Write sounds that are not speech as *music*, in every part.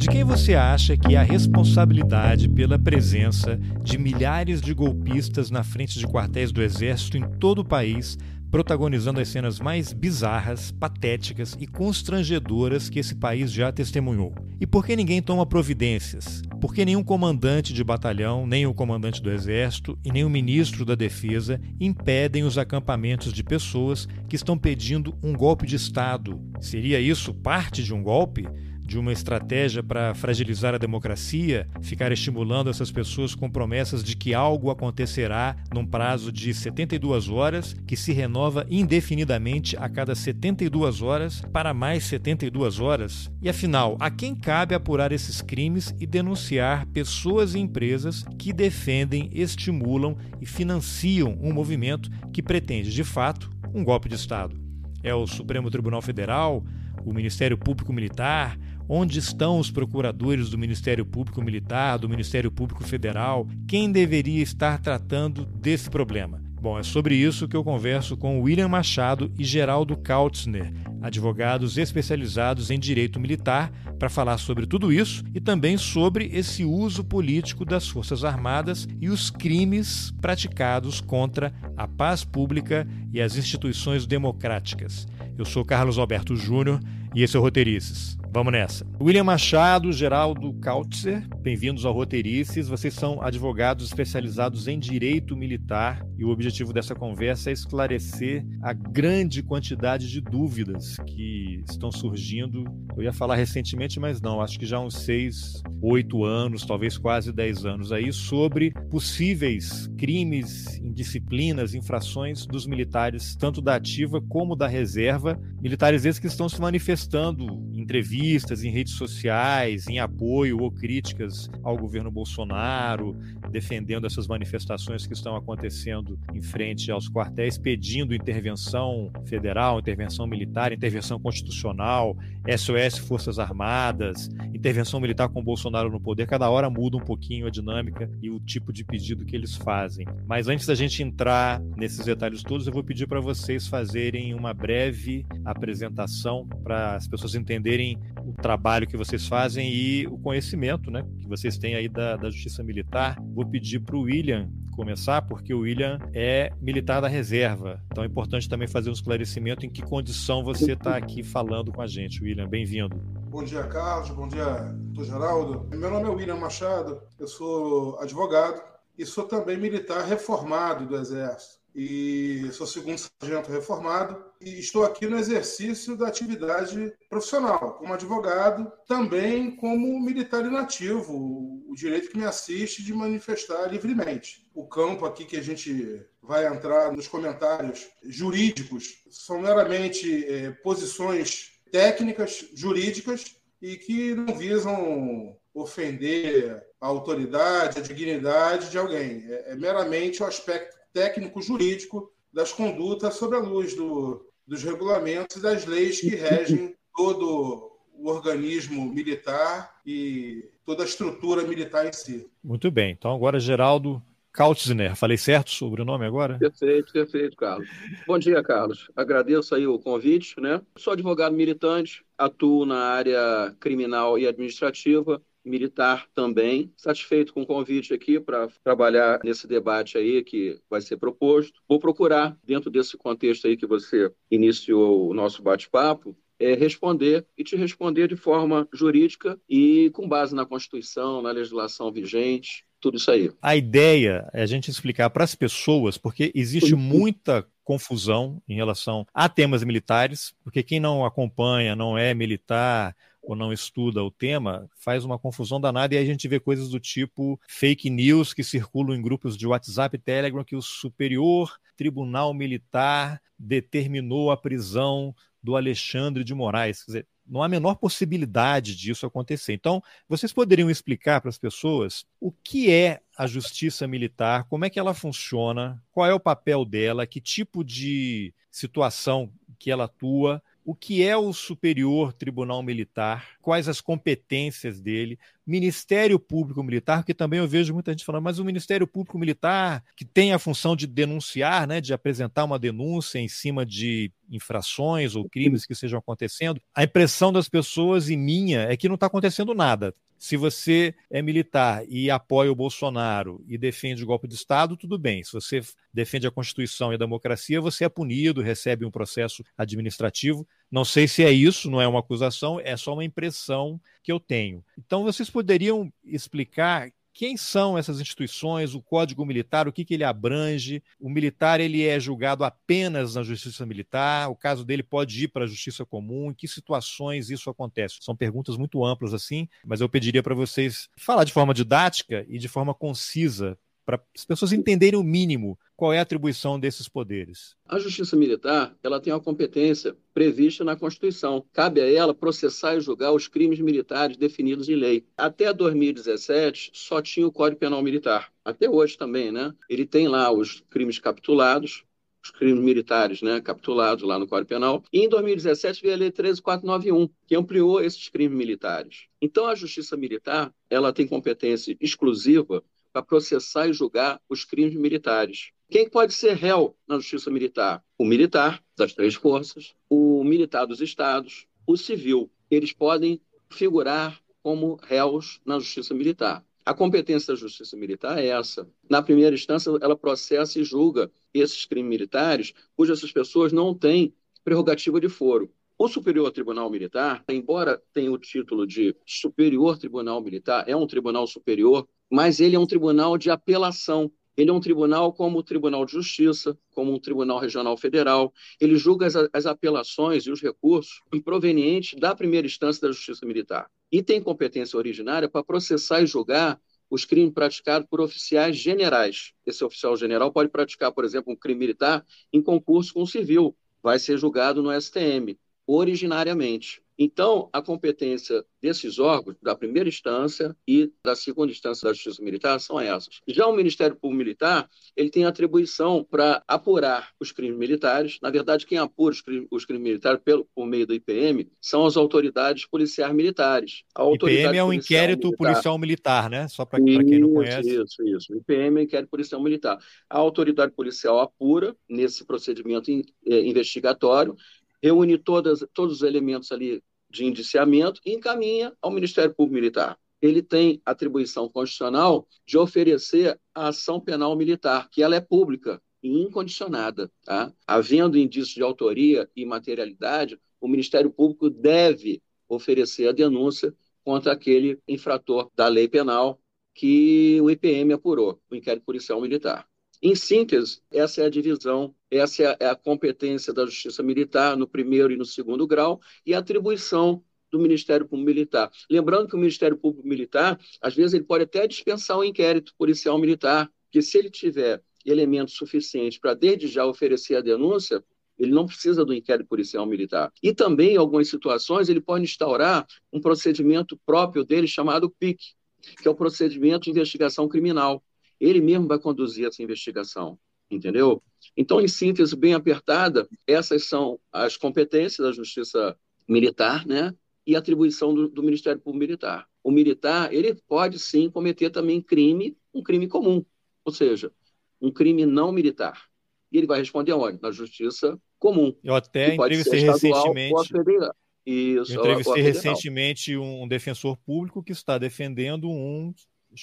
De quem você acha que é a responsabilidade pela presença de milhares de golpistas na frente de quartéis do Exército em todo o país, protagonizando as cenas mais bizarras, patéticas e constrangedoras que esse país já testemunhou? E por que ninguém toma providências? Por que nenhum comandante de batalhão, nem o comandante do Exército e nem o ministro da Defesa impedem os acampamentos de pessoas que estão pedindo um golpe de Estado? Seria isso parte de um golpe? De uma estratégia para fragilizar a democracia, ficar estimulando essas pessoas com promessas de que algo acontecerá num prazo de 72 horas, que se renova indefinidamente a cada 72 horas para mais 72 horas? E afinal, a quem cabe apurar esses crimes e denunciar pessoas e empresas que defendem, estimulam e financiam um movimento que pretende, de fato, um golpe de Estado? É o Supremo Tribunal Federal? O Ministério Público Militar? Onde estão os procuradores do Ministério Público Militar, do Ministério Público Federal? Quem deveria estar tratando desse problema? Bom, é sobre isso que eu converso com William Machado e Geraldo Kautzner, advogados especializados em direito militar, para falar sobre tudo isso e também sobre esse uso político das Forças Armadas e os crimes praticados contra a paz pública e as instituições democráticas. Eu sou Carlos Alberto Júnior e esse é o Roteirices. Vamos nessa. William Machado, Geraldo Kautzer, bem-vindos ao Roteirices. Vocês são advogados especializados em direito militar e o objetivo dessa conversa é esclarecer a grande quantidade de dúvidas que estão surgindo. Eu ia falar recentemente, mas não, acho que já há uns seis, oito anos, talvez quase dez anos aí, sobre possíveis crimes, indisciplinas, infrações dos militares, tanto da ativa como da reserva. Militares esses que estão se manifestando em entrevistas, em redes sociais, em apoio ou críticas ao governo Bolsonaro, defendendo essas manifestações que estão acontecendo em frente aos quartéis, pedindo intervenção federal, intervenção militar, intervenção constitucional, SOS Forças Armadas, intervenção militar com Bolsonaro no poder. Cada hora muda um pouquinho a dinâmica e o tipo de pedido que eles fazem. Mas antes da gente entrar nesses detalhes todos, eu vou pedir para vocês fazerem uma breve apresentação para as pessoas entenderem o trabalho que vocês fazem e o conhecimento né, que vocês têm aí da, da Justiça Militar. Vou pedir para o William começar, porque o William é militar da reserva. Então é importante também fazer um esclarecimento em que condição você está aqui falando com a gente. William, bem-vindo. Bom dia, Carlos. Bom dia, doutor Geraldo. Meu nome é William Machado, eu sou advogado e sou também militar reformado do Exército e sou segundo sargento reformado e estou aqui no exercício da atividade profissional, como advogado, também como militar inativo, o direito que me assiste de manifestar livremente. O campo aqui que a gente vai entrar nos comentários jurídicos são meramente é, posições técnicas, jurídicas e que não visam ofender a autoridade, a dignidade de alguém. É, é meramente o aspecto técnico-jurídico das condutas sob a luz do, dos regulamentos e das leis que regem todo o organismo militar e toda a estrutura militar em si. Muito bem. Então, agora, Geraldo Kautzner. Falei certo sobre o nome agora? Perfeito, perfeito, Carlos. Bom dia, Carlos. Agradeço aí o convite, né? Sou advogado militante, atuo na área criminal e administrativa, militar também. Satisfeito com o convite aqui para trabalhar nesse debate aí que vai ser proposto. Vou procurar, dentro desse contexto aí que você iniciou o nosso bate-papo, é, responder e te responder de forma jurídica e com base na Constituição, na legislação vigente, tudo isso aí. A ideia é a gente explicar para as pessoas, porque existe muita confusão em relação a temas militares, porque quem não acompanha, não é militar, ou não estuda o tema, faz uma confusão danada e aí a gente vê coisas do tipo fake news que circulam em grupos de WhatsApp e Telegram que o Superior Tribunal Militar determinou a prisão do Alexandre de Moraes. Quer dizer, não há a menor possibilidade disso acontecer. Então, vocês poderiam explicar para as pessoas o que é a justiça militar, como é que ela funciona, qual é o papel dela, que tipo de situação que ela atua o que é o Superior Tribunal Militar, quais as competências dele, Ministério Público Militar, que também eu vejo muita gente falando, mas o Ministério Público Militar, que tem a função de denunciar, né, de apresentar uma denúncia em cima de infrações ou crimes que estejam acontecendo, a impressão das pessoas e minha é que não está acontecendo nada. Se você é militar e apoia o Bolsonaro e defende o golpe de Estado, tudo bem. Se você defende a Constituição e a democracia, você é punido, recebe um processo administrativo. Não sei se é isso, não é uma acusação, é só uma impressão que eu tenho. Então, vocês poderiam explicar quem são essas instituições, o Código Militar, o que, que ele abrange. O militar ele é julgado apenas na Justiça Militar, o caso dele pode ir para a Justiça Comum, em que situações isso acontece? São perguntas muito amplas assim, mas eu pediria para vocês falar de forma didática e de forma concisa para as pessoas entenderem o mínimo qual é a atribuição desses poderes. A Justiça Militar ela tem uma competência prevista na Constituição. Cabe a ela processar e julgar os crimes militares definidos em lei. Até 2017 só tinha o Código Penal Militar. Até hoje também, né? Ele tem lá os crimes capitulados, os crimes militares né, capitulados lá no Código Penal. E em 2017 veio a Lei 13491, que ampliou esses crimes militares. Então, a Justiça Militar ela tem competência exclusiva para processar e julgar os crimes militares. Quem pode ser réu na justiça militar? O militar das três forças, o militar dos estados, o civil. Eles podem figurar como réus na justiça militar. A competência da justiça militar é essa. Na primeira instância, ela processa e julga esses crimes militares, cujas pessoas não têm prerrogativa de foro. O Superior Tribunal Militar, embora tenha o título de Superior Tribunal Militar, é um tribunal superior, mas ele é um tribunal de apelação. Ele é um tribunal como o Tribunal de Justiça, como um Tribunal Regional Federal. Ele julga as, as apelações e os recursos provenientes da primeira instância da Justiça Militar. E tem competência originária para processar e julgar os crimes praticados por oficiais generais. Esse oficial general pode praticar, por exemplo, um crime militar em concurso com o civil. Vai ser julgado no STM, originariamente. Então, a competência desses órgãos, da primeira instância e da segunda instância da Justiça Militar, são essas. Já o Ministério Público Militar, ele tem atribuição para apurar os crimes militares. Na verdade, quem apura os crimes, os crimes militares pelo, por meio do IPM são as autoridades policiais militares. A IPM é um inquérito militar. policial militar, né? Só para quem não conhece. Isso, isso. IPM é um inquérito policial militar. A autoridade policial apura nesse procedimento eh, investigatório reúne todas, todos os elementos ali de indiciamento e encaminha ao Ministério Público Militar. Ele tem atribuição constitucional de oferecer a ação penal militar, que ela é pública e incondicionada. Tá? Havendo indício de autoria e materialidade, o Ministério Público deve oferecer a denúncia contra aquele infrator da lei penal que o IPM apurou, o inquérito policial militar. Em síntese, essa é a divisão, essa é, é a competência da Justiça Militar no primeiro e no segundo grau e a atribuição do Ministério Público Militar. Lembrando que o Ministério Público Militar, às vezes, ele pode até dispensar o um inquérito policial militar, que se ele tiver elementos suficientes para, desde já, oferecer a denúncia, ele não precisa do inquérito policial militar. E também, em algumas situações, ele pode instaurar um procedimento próprio dele chamado PIC, que é o procedimento de investigação criminal. Ele mesmo vai conduzir essa investigação, entendeu? Então, em síntese bem apertada, essas são as competências da Justiça Militar, né? E atribuição do, do Ministério Público Militar. O militar, ele pode sim cometer também crime, um crime comum, ou seja, um crime não militar. E ele vai responder aonde? Na Justiça Comum. Eu até entrevistei recentemente. Isso, eu entrevistei recentemente um defensor público que está defendendo um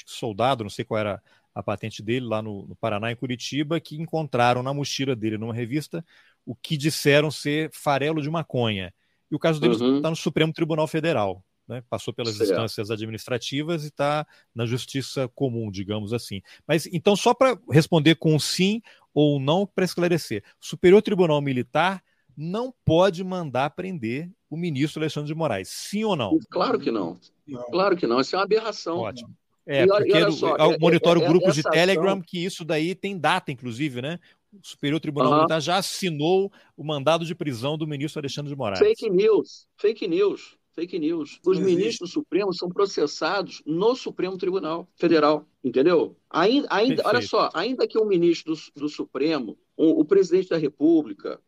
soldado, não sei qual era a patente dele lá no, no, Paraná, em Curitiba, que encontraram na mochila dele, numa revista, o que disseram ser farelo de maconha. E o caso dele está uhum. no Supremo Tribunal Federal. Né? Passou pelas certo. instâncias administrativas e está na justiça comum, digamos assim. Mas então, só para responder com sim ou não, para esclarecer: o Superior Tribunal Militar não pode mandar prender o ministro Alexandre de Moraes. Sim ou não? Claro que não. não. Claro que não. Isso é uma aberração. Ótimo. É, e porque só, eu é, monitoro é, é, grupos de Telegram ação... que isso daí tem data, inclusive, né? O Superior Tribunal uhum. Militar já assinou o mandado de prisão do ministro Alexandre de Moraes. Fake news, fake news, fake news. Os ministros supremos são processados no Supremo Tribunal Federal, entendeu? Ainda, ainda olha só, ainda que um ministro do, do Supremo, um, o presidente da República,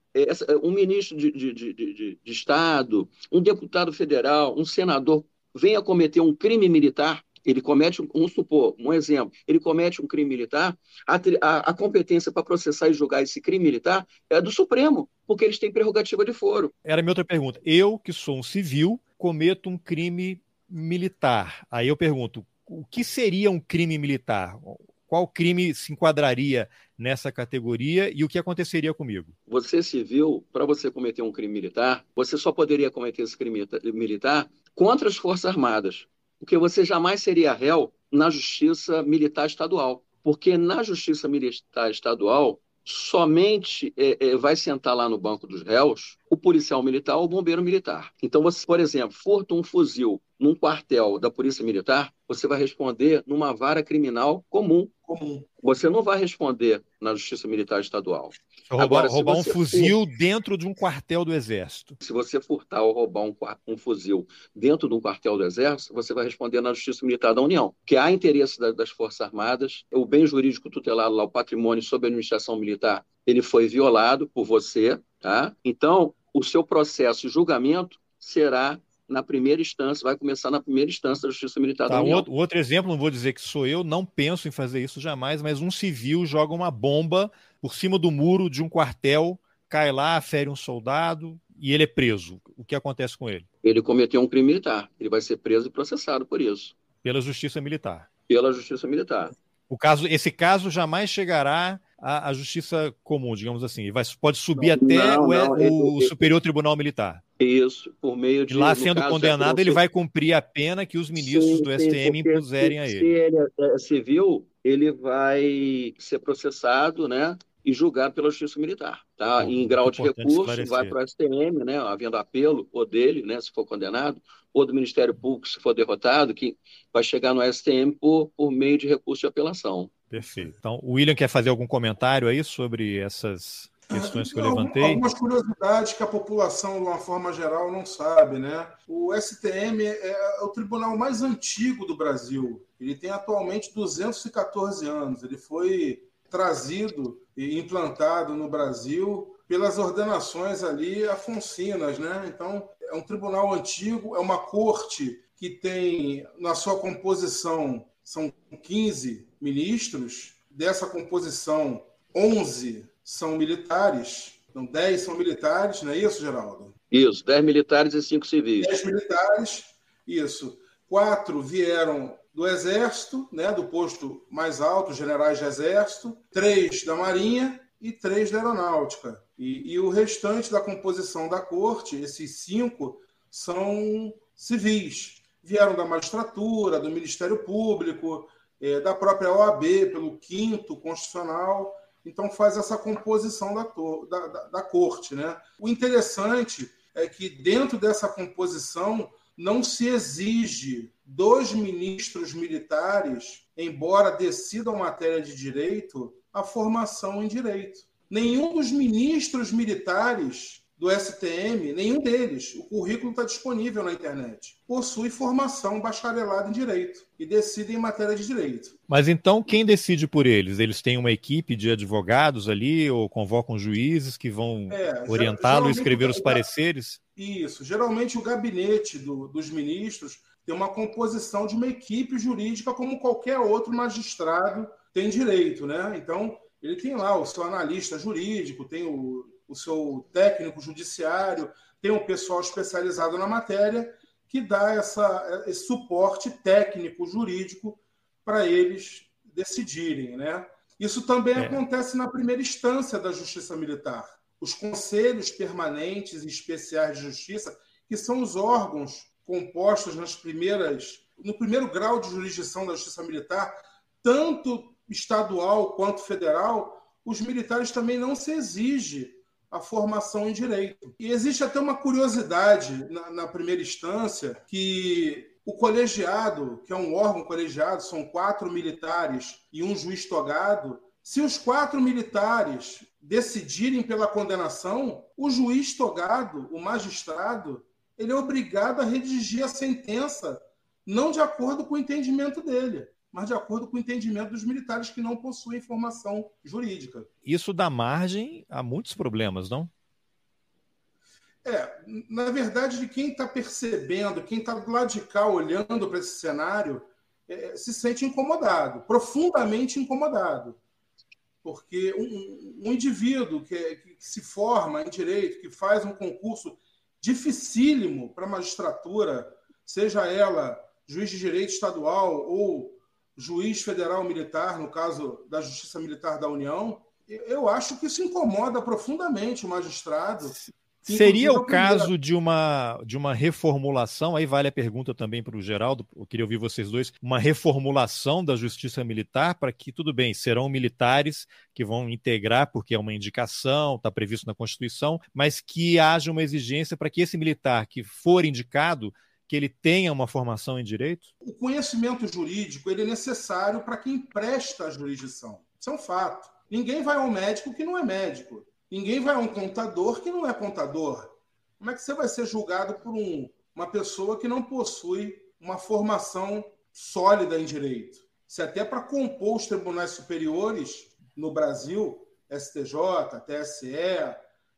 um ministro de, de, de, de, de Estado, um deputado federal, um senador venha cometer um crime militar, ele comete, vamos supor, um exemplo, ele comete um crime militar, a, a, a competência para processar e julgar esse crime militar é do Supremo, porque eles têm prerrogativa de foro. Era a minha outra pergunta. Eu, que sou um civil, cometo um crime militar. Aí eu pergunto, o que seria um crime militar? Qual crime se enquadraria nessa categoria e o que aconteceria comigo? Você civil, para você cometer um crime militar, você só poderia cometer esse crime militar contra as Forças Armadas, porque você jamais seria réu na Justiça Militar Estadual. Porque na Justiça Militar Estadual, somente é, é, vai sentar lá no banco dos réus o policial militar ou o bombeiro militar. Então, você, por exemplo, furta um fuzil num quartel da Polícia Militar, você vai responder numa vara criminal comum. Comum. Você não vai responder na Justiça Militar Estadual. Roubar, Agora, roubar um fuzil dentro de um quartel do Exército. Se você furtar ou roubar um, um, fuzil dentro de um quartel do Exército, você vai responder na Justiça Militar da União. Que há interesse da, das Forças Armadas, o bem jurídico tutelado lá, o patrimônio sob a administração militar, ele foi violado por você, tá? Então, o seu processo de julgamento será na primeira instância, vai começar na primeira instância da Justiça Militar tá, da União. Outro, outro exemplo, não vou dizer que sou eu, não penso em fazer isso jamais, mas um civil joga uma bomba por cima do muro de um quartel, cai lá, fere um soldado e ele é preso. O que acontece com ele? Ele cometeu um crime militar. Ele vai ser preso e processado por isso. Pela Justiça Militar. Pela Justiça Militar. O caso, esse caso jamais chegará à, à Justiça Comum, digamos assim. Vai, pode subir não, até não, o, não, o, Superior Tribunal Militar. Isso, por meio de. E lá sendo caso, condenado, ele vai cumprir a pena que os ministros sim, do STM sim, impuserem se, a ele. Se ele é civil, ele vai ser processado, né? E julgado pela Justiça Militar. Tá? em grau de recurso, vai para o STM, né? havendo apelo, ou dele, né? se for condenado, ou do Ministério Público, se for derrotado, que vai chegar no STM por, por meio de recurso de apelação. Perfeito. Então, o William quer fazer algum comentário aí sobre essas questões que eu levantei? Algumas curiosidades que a população, de uma forma geral, não sabe, né? O STM é o tribunal mais antigo do Brasil. Ele tem atualmente 214 anos. Ele foi trazido e implantado no Brasil pelas ordenações ali afoncinas, né? Então, é um tribunal antigo, é uma corte que tem na sua composição são 15 ministros, dessa composição 11 são militares, então 10 são militares, não é isso, Geraldo? Isso, 10 militares e 5 civis. 10 militares, isso. Quatro vieram do Exército, né, do posto mais alto, generais de Exército, três da Marinha e três da Aeronáutica. E, e o restante da composição da corte, esses cinco, são civis. Vieram da magistratura, do Ministério Público, é, da própria OAB, pelo quinto constitucional então faz essa composição da, da, da, da corte. Né? O interessante é que dentro dessa composição não se exige dos ministros militares, embora decidam matéria de direito, a formação em direito. Nenhum dos ministros militares do STM, nenhum deles, o currículo está disponível na internet, possui formação bacharelada em direito e decide em matéria de direito. Mas então quem decide por eles? Eles têm uma equipe de advogados ali ou convocam juízes que vão é, orientá-lo e escrever os pareceres? Isso. Geralmente o gabinete do, dos ministros tem uma composição de uma equipe jurídica como qualquer outro magistrado tem direito, né? Então ele tem lá o seu analista jurídico, tem o o seu técnico judiciário, tem um pessoal especializado na matéria que dá essa, esse suporte técnico jurídico para eles decidirem. Né? Isso também é. acontece na primeira instância da Justiça Militar. Os conselhos permanentes e especiais de justiça, que são os órgãos compostos nas primeiras, no primeiro grau de jurisdição da Justiça Militar, tanto estadual quanto federal, os militares também não se exige a formação em direito. E existe até uma curiosidade na, na, primeira instância que o colegiado, que é um órgão colegiado, são quatro militares e um juiz togado. Se os quatro militares decidirem pela condenação, o juiz togado, o magistrado, ele é obrigado a redigir a sentença não de acordo com o entendimento dele mas de acordo com o entendimento dos militares que não possuem formação jurídica. Isso dá margem a muitos problemas, não? É, na verdade, quem está percebendo, quem está do lado de cá olhando para esse cenário, é, se sente incomodado, profundamente incomodado. Porque um, um indivíduo que, que, se forma em direito, que faz um concurso dificílimo para a magistratura, seja ela juiz de direito estadual ou juiz federal militar, no caso da Justiça Militar da União, eu acho que isso incomoda profundamente o magistrado. Seria o caso de uma, de uma reformulação, aí vale a pergunta também para o Geraldo, eu queria ouvir vocês dois, uma reformulação da justiça militar para que, tudo bem, serão militares que vão integrar, porque é uma indicação, está previsto na Constituição, mas que haja uma exigência para que esse militar que for indicado, que ele tenha uma formação em direito? O conhecimento jurídico ele é necessário para quem presta a jurisdição. Isso é um fato. Ninguém vai ao médico que não é médico. Ninguém vai a um contador que não é contador. Como é que você vai ser julgado por um, uma pessoa que não possui uma formação sólida em direito? Se até para compor os tribunais superiores no Brasil, STJ, TSE,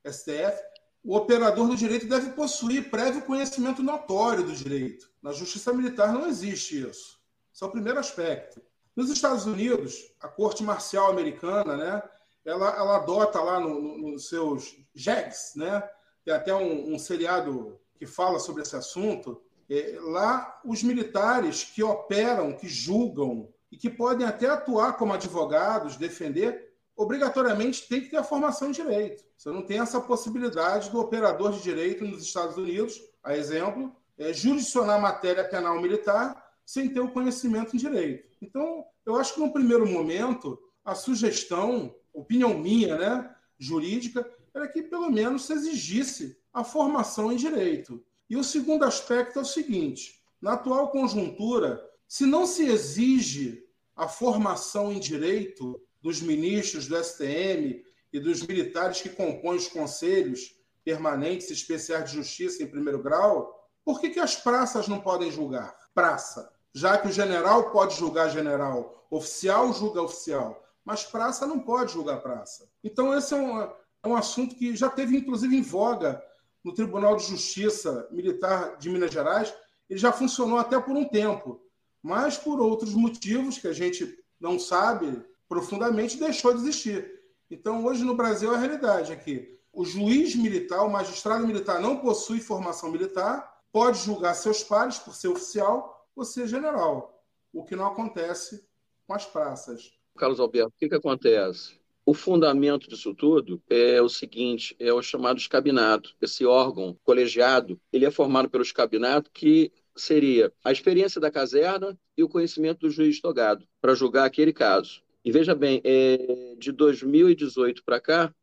STF, o operador do direito deve possuir prévio conhecimento notório do direito. Na justiça militar não existe isso. Esse é o primeiro aspecto. Nos Estados Unidos, a corte marcial americana, né, ela, ela adota lá nos no, no seus JEGs, né? Tem até um, um, seriado que fala sobre esse assunto. É, lá, os militares que operam, que julgam e que podem até atuar como advogados, defender, obrigatoriamente tem que ter a formação em direito. Você não tem essa possibilidade do operador de direito nos Estados Unidos, a exemplo, é, jurisdicionar matéria penal militar sem ter o conhecimento em direito. Então, eu acho que no primeiro momento, a sugestão opinião minha, né, jurídica, era que pelo menos se exigisse a formação em direito. E o segundo aspecto é o seguinte: na atual conjuntura, se não se exige a formação em direito dos ministros do STM e dos militares que compõem os conselhos permanentes e especiais de justiça em primeiro grau, por que, que as praças não podem julgar? Praça. Já que o general pode julgar general, oficial julga oficial mas praça não pode julgar praça. Então, esse é um, é um assunto que já teve, inclusive, em voga no Tribunal de Justiça Militar de Minas Gerais. Ele já funcionou até por um tempo, mas por outros motivos que a gente não sabe profundamente, deixou de existir. Então, hoje no Brasil, a realidade é que o juiz militar, o magistrado militar, não possui formação militar, pode julgar seus pares por ser oficial ou ser general, o que não acontece com as praças. Carlos Alberto, o que, que acontece? O fundamento disso tudo é o seguinte, é o chamado escabinato. Esse órgão colegiado, ele é formado pelo escabinato, que seria a experiência da caserna e o conhecimento do juiz togado para julgar aquele caso. E veja bem, é, de 2018 para cá,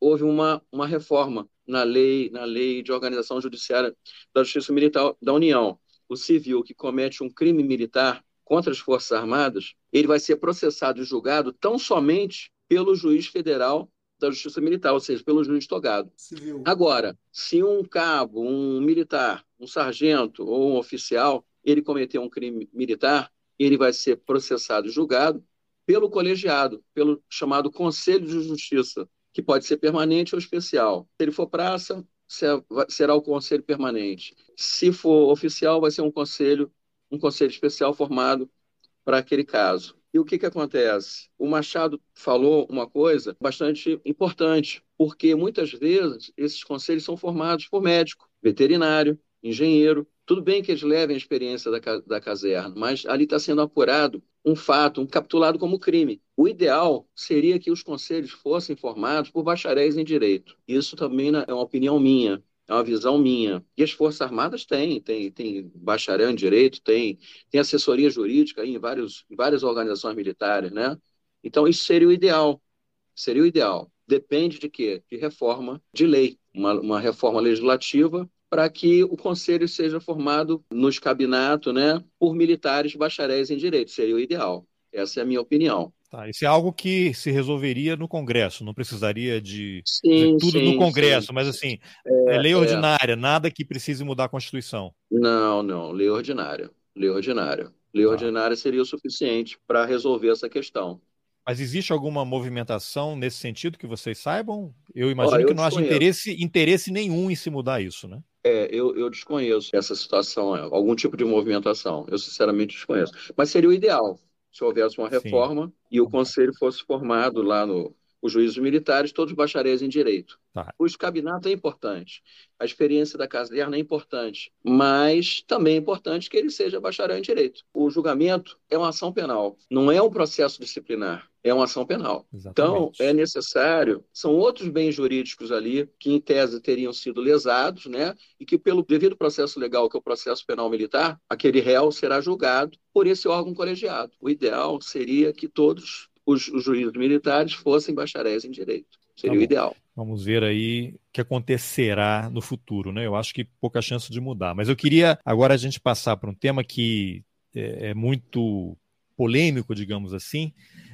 houve uma, uma reforma na lei, na lei de organização judiciária da Justiça Militar da União. O civil que comete um crime militar contra as Forças Armadas, ele vai ser processado e julgado tão somente pelo juiz federal da Justiça Militar, ou seja, pelo juiz togado. Civil. Agora, se um cabo, um militar, um sargento ou um oficial, ele cometeu um crime militar, ele vai ser processado e julgado pelo colegiado, pelo chamado Conselho de Justiça, que pode ser permanente ou especial. Se ele for praça, será o conselho permanente. Se for oficial, vai ser um conselho um conselho especial formado para aquele caso. E o que, que acontece? O Machado falou uma coisa bastante importante, porque muitas vezes esses conselhos são formados por médico, veterinário, engenheiro. Tudo bem que eles levem a experiência da, da caserna, mas ali está sendo apurado um fato, um capitulado como crime. O ideal seria que os conselhos fossem formados por bacharéis em direito. Isso também é uma opinião minha é uma visão minha. E as Forças Armadas têm, tem, tem bacharel em direito, tem, tem assessoria jurídica em, vários, em várias organizações militares, né? Então, isso seria o ideal. Seria o ideal. Depende de quê? De reforma de lei, uma, uma reforma legislativa para que o conselho seja formado no escabinato, né, por militares bacharéis em direito. Seria o ideal. Essa é a minha opinião. Tá, isso é algo que se resolveria no Congresso, não precisaria de sim, tudo sim, no Congresso, sim. mas assim, é, é lei é. ordinária, é. nada que precise mudar a Constituição. Não, não, lei ordinária. Lei ordinária. Lei tá. ordinária seria o suficiente para resolver essa questão. Mas existe alguma movimentação nesse sentido que vocês saibam? Eu imagino eu que não haja interesse, interesse nenhum em se mudar isso, né? É, eu, eu desconheço essa situação, é, algum tipo de movimentação. Eu sinceramente desconheço. Mas seria o ideal se houvesse uma reforma Sim. e o conselho fosse formado lá no, os juízes militares, todos bacharéis em direito. Tá. O escabinato é importante, a experiência da caserna é importante, mas também é importante que ele seja bacharel em direito. O julgamento é uma ação penal, não é um processo disciplinar, é uma ação penal. Exatamente. Então, é necessário, são outros bens jurídicos ali que, em tese, teriam sido lesados, né? E que, pelo devido processo legal, que é o processo penal militar, aquele réu será julgado por esse órgão colegiado. O ideal seria que todos os, os juízes militares fossem bacharéis em direito. Seria tá o ideal. Vamos ver aí o que acontecerá no futuro, né? Eu acho que pouca chance de mudar. Mas eu queria agora a gente passar para um tema que é, é muito polêmico, digamos assim,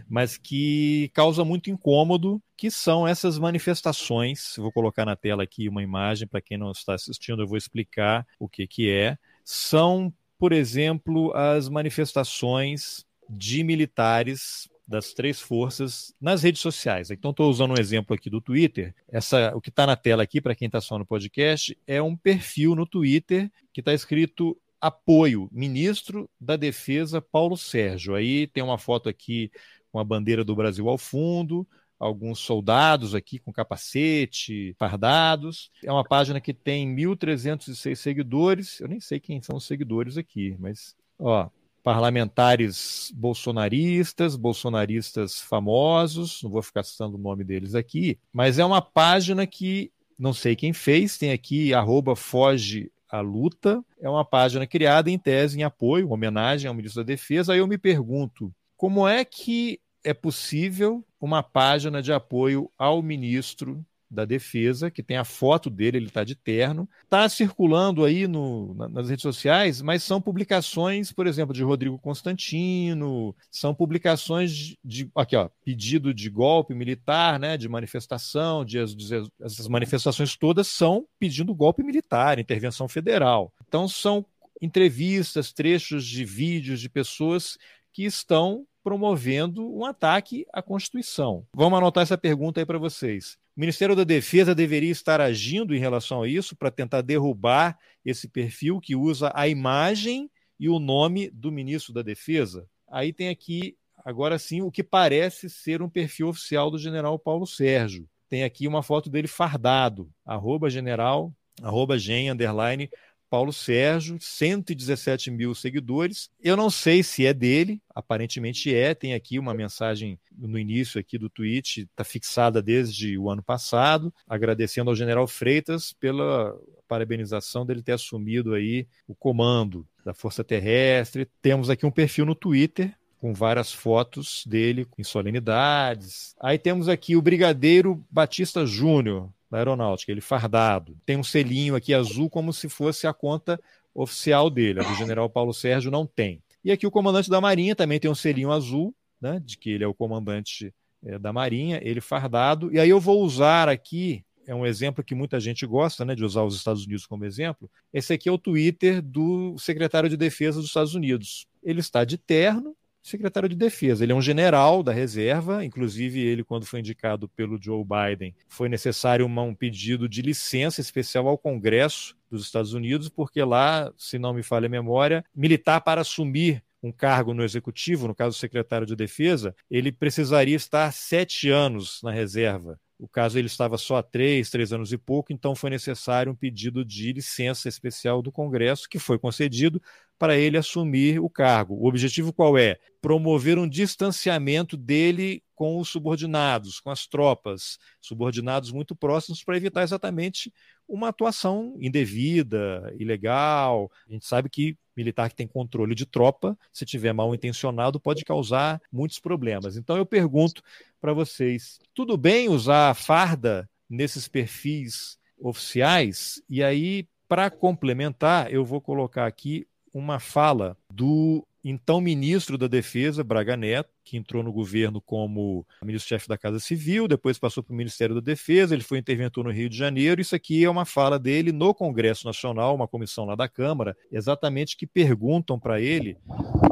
mas que causa muito incômodo, que são essas manifestações. Vou colocar na tela aqui uma imagem para quem não está assistindo, eu vou explicar o que que é. São, por exemplo, as manifestações de militares das três forças nas redes sociais. Então, estou usando um exemplo aqui do Twitter. Essa, o que está na tela aqui, para quem está só no podcast, é um perfil no Twitter que está escrito apoio, ministro da Defesa Paulo Sérgio. Aí tem uma foto aqui com a bandeira do Brasil ao fundo, alguns soldados aqui com capacete, fardados. É uma página que tem 1.306 seguidores. Eu nem sei quem são os seguidores aqui, mas ó, parlamentares bolsonaristas, bolsonaristas famosos, não vou ficar citando o nome deles aqui, mas é uma página que não sei quem fez, tem aqui arroba foge a luta, é uma página criada em tese em apoio, homenagem ao ministro da Defesa. Aí eu me pergunto, como é que é possível uma página de apoio ao ministro da Defesa, que tem a foto dele, ele está de terno. Está circulando aí no, nas redes sociais, mas são publicações, por exemplo, de Rodrigo Constantino, são publicações de, aqui, ó, pedido de golpe militar, né, de manifestação, de, de, essas manifestações todas são pedindo golpe militar, intervenção federal. Então são entrevistas, trechos de vídeos de pessoas que estão promovendo um ataque à Constituição. Vamos anotar essa pergunta aí para vocês. O Ministério da Defesa deveria estar agindo em relação a isso para tentar derrubar esse perfil que usa a imagem e o nome do ministro da Defesa. Aí tem aqui, agora sim, o que parece ser um perfil oficial do general Paulo Sérgio. Tem aqui uma foto dele fardado, arroba general, arroba gen, underline, Paulo Sérgio, 117 mil seguidores. Eu não sei se é dele, aparentemente é. Tem aqui uma mensagem no início aqui do tweet, está fixada desde o ano passado, agradecendo ao General Freitas pela parabenização dele ter assumido aí o comando da Força Terrestre. Temos aqui um perfil no Twitter com várias fotos dele em solenidades. Aí temos aqui o Brigadeiro Batista Júnior, da aeronáutica, ele fardado. Tem um selinho aqui azul como se fosse a conta oficial dele. A do general Paulo Sérgio não tem. E aqui o comandante da Marinha também tem um selinho azul, né, de que ele é o comandante é, da Marinha, ele fardado. E aí eu vou usar aqui, é um exemplo que muita gente gosta né, de usar os Estados Unidos como exemplo. Esse aqui é o Twitter do secretário de Defesa dos Estados Unidos. Ele está de terno, secretário de Defesa. Ele é um general da reserva, inclusive ele, quando foi indicado pelo Joe Biden, foi necessário uma, um pedido de licença especial ao Congresso dos Estados Unidos, porque lá, se não me falha a memória, militar para assumir um cargo no executivo, no caso secretário de defesa, ele precisaria estar sete anos na reserva. O caso ele estava só há três, três anos e pouco, então foi necessário um pedido de licença especial do Congresso, que foi concedido para ele assumir o cargo. O objetivo qual é? Promover um distanciamento dele com os subordinados, com as tropas, subordinados muito próximos, para evitar exatamente uma atuação indevida, ilegal. A gente sabe que militar que tem controle de tropa, se tiver mal intencionado, pode causar muitos problemas. Então eu pergunto para vocês: tudo bem usar farda nesses perfis oficiais? E aí, para complementar, eu vou colocar aqui uma fala do então ministro da Defesa, Braga Neto, que entrou no governo como ministro-chefe da Casa Civil, depois passou para o Ministério da Defesa, ele foi interventor no Rio de Janeiro. Isso aqui é uma fala dele no Congresso Nacional, uma comissão lá da Câmara, exatamente que perguntam para ele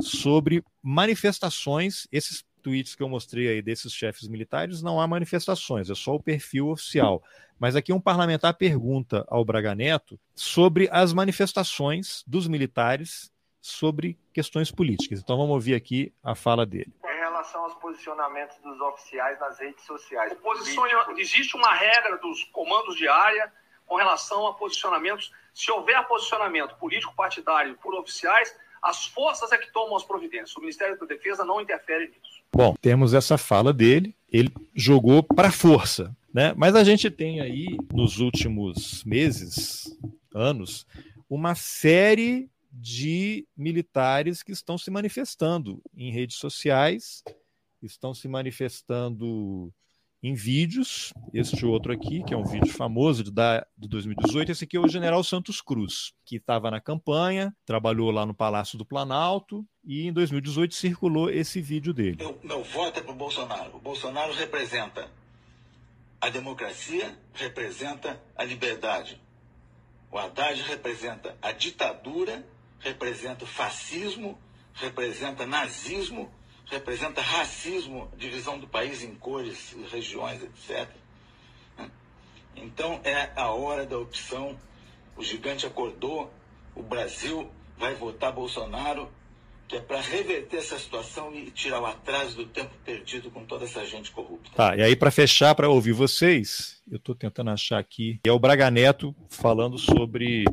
sobre manifestações, esses tweets que eu mostrei aí desses chefes militares, não há manifestações, é só o perfil oficial. Mas aqui um parlamentar pergunta ao Braga Neto sobre as manifestações dos militares sobre questões políticas. Então vamos ouvir aqui a fala dele. Em relação aos posicionamentos dos oficiais nas redes sociais. Posiciona, existe uma regra dos comandos de área com relação a posicionamentos. Se houver posicionamento político partidário por oficiais, as forças é que tomam as providências. O Ministério da Defesa não interfere nisso. Bom, temos essa fala dele. Ele jogou para força, né? Mas a gente tem aí nos últimos meses, anos, uma série de militares que estão se manifestando em redes sociais, estão se manifestando em vídeos. Este outro aqui, que é um vídeo famoso de, da, de 2018, esse aqui é o general Santos Cruz, que estava na campanha, trabalhou lá no Palácio do Planalto e em 2018 circulou esse vídeo dele. Meu, meu voto é para o Bolsonaro. O Bolsonaro representa a democracia, representa a liberdade. O Haddad representa a ditadura, representa o fascismo, representa nazismo, representa racismo, divisão do país em cores, regiões, etc. Então é a hora da opção. O gigante acordou, o Brasil vai votar Bolsonaro, que é para reverter essa situação e tirar o atraso do tempo perdido com toda essa gente corrupta. Tá, e aí para fechar, para ouvir vocês, eu estou tentando achar aqui, é o Braga Neto falando sobre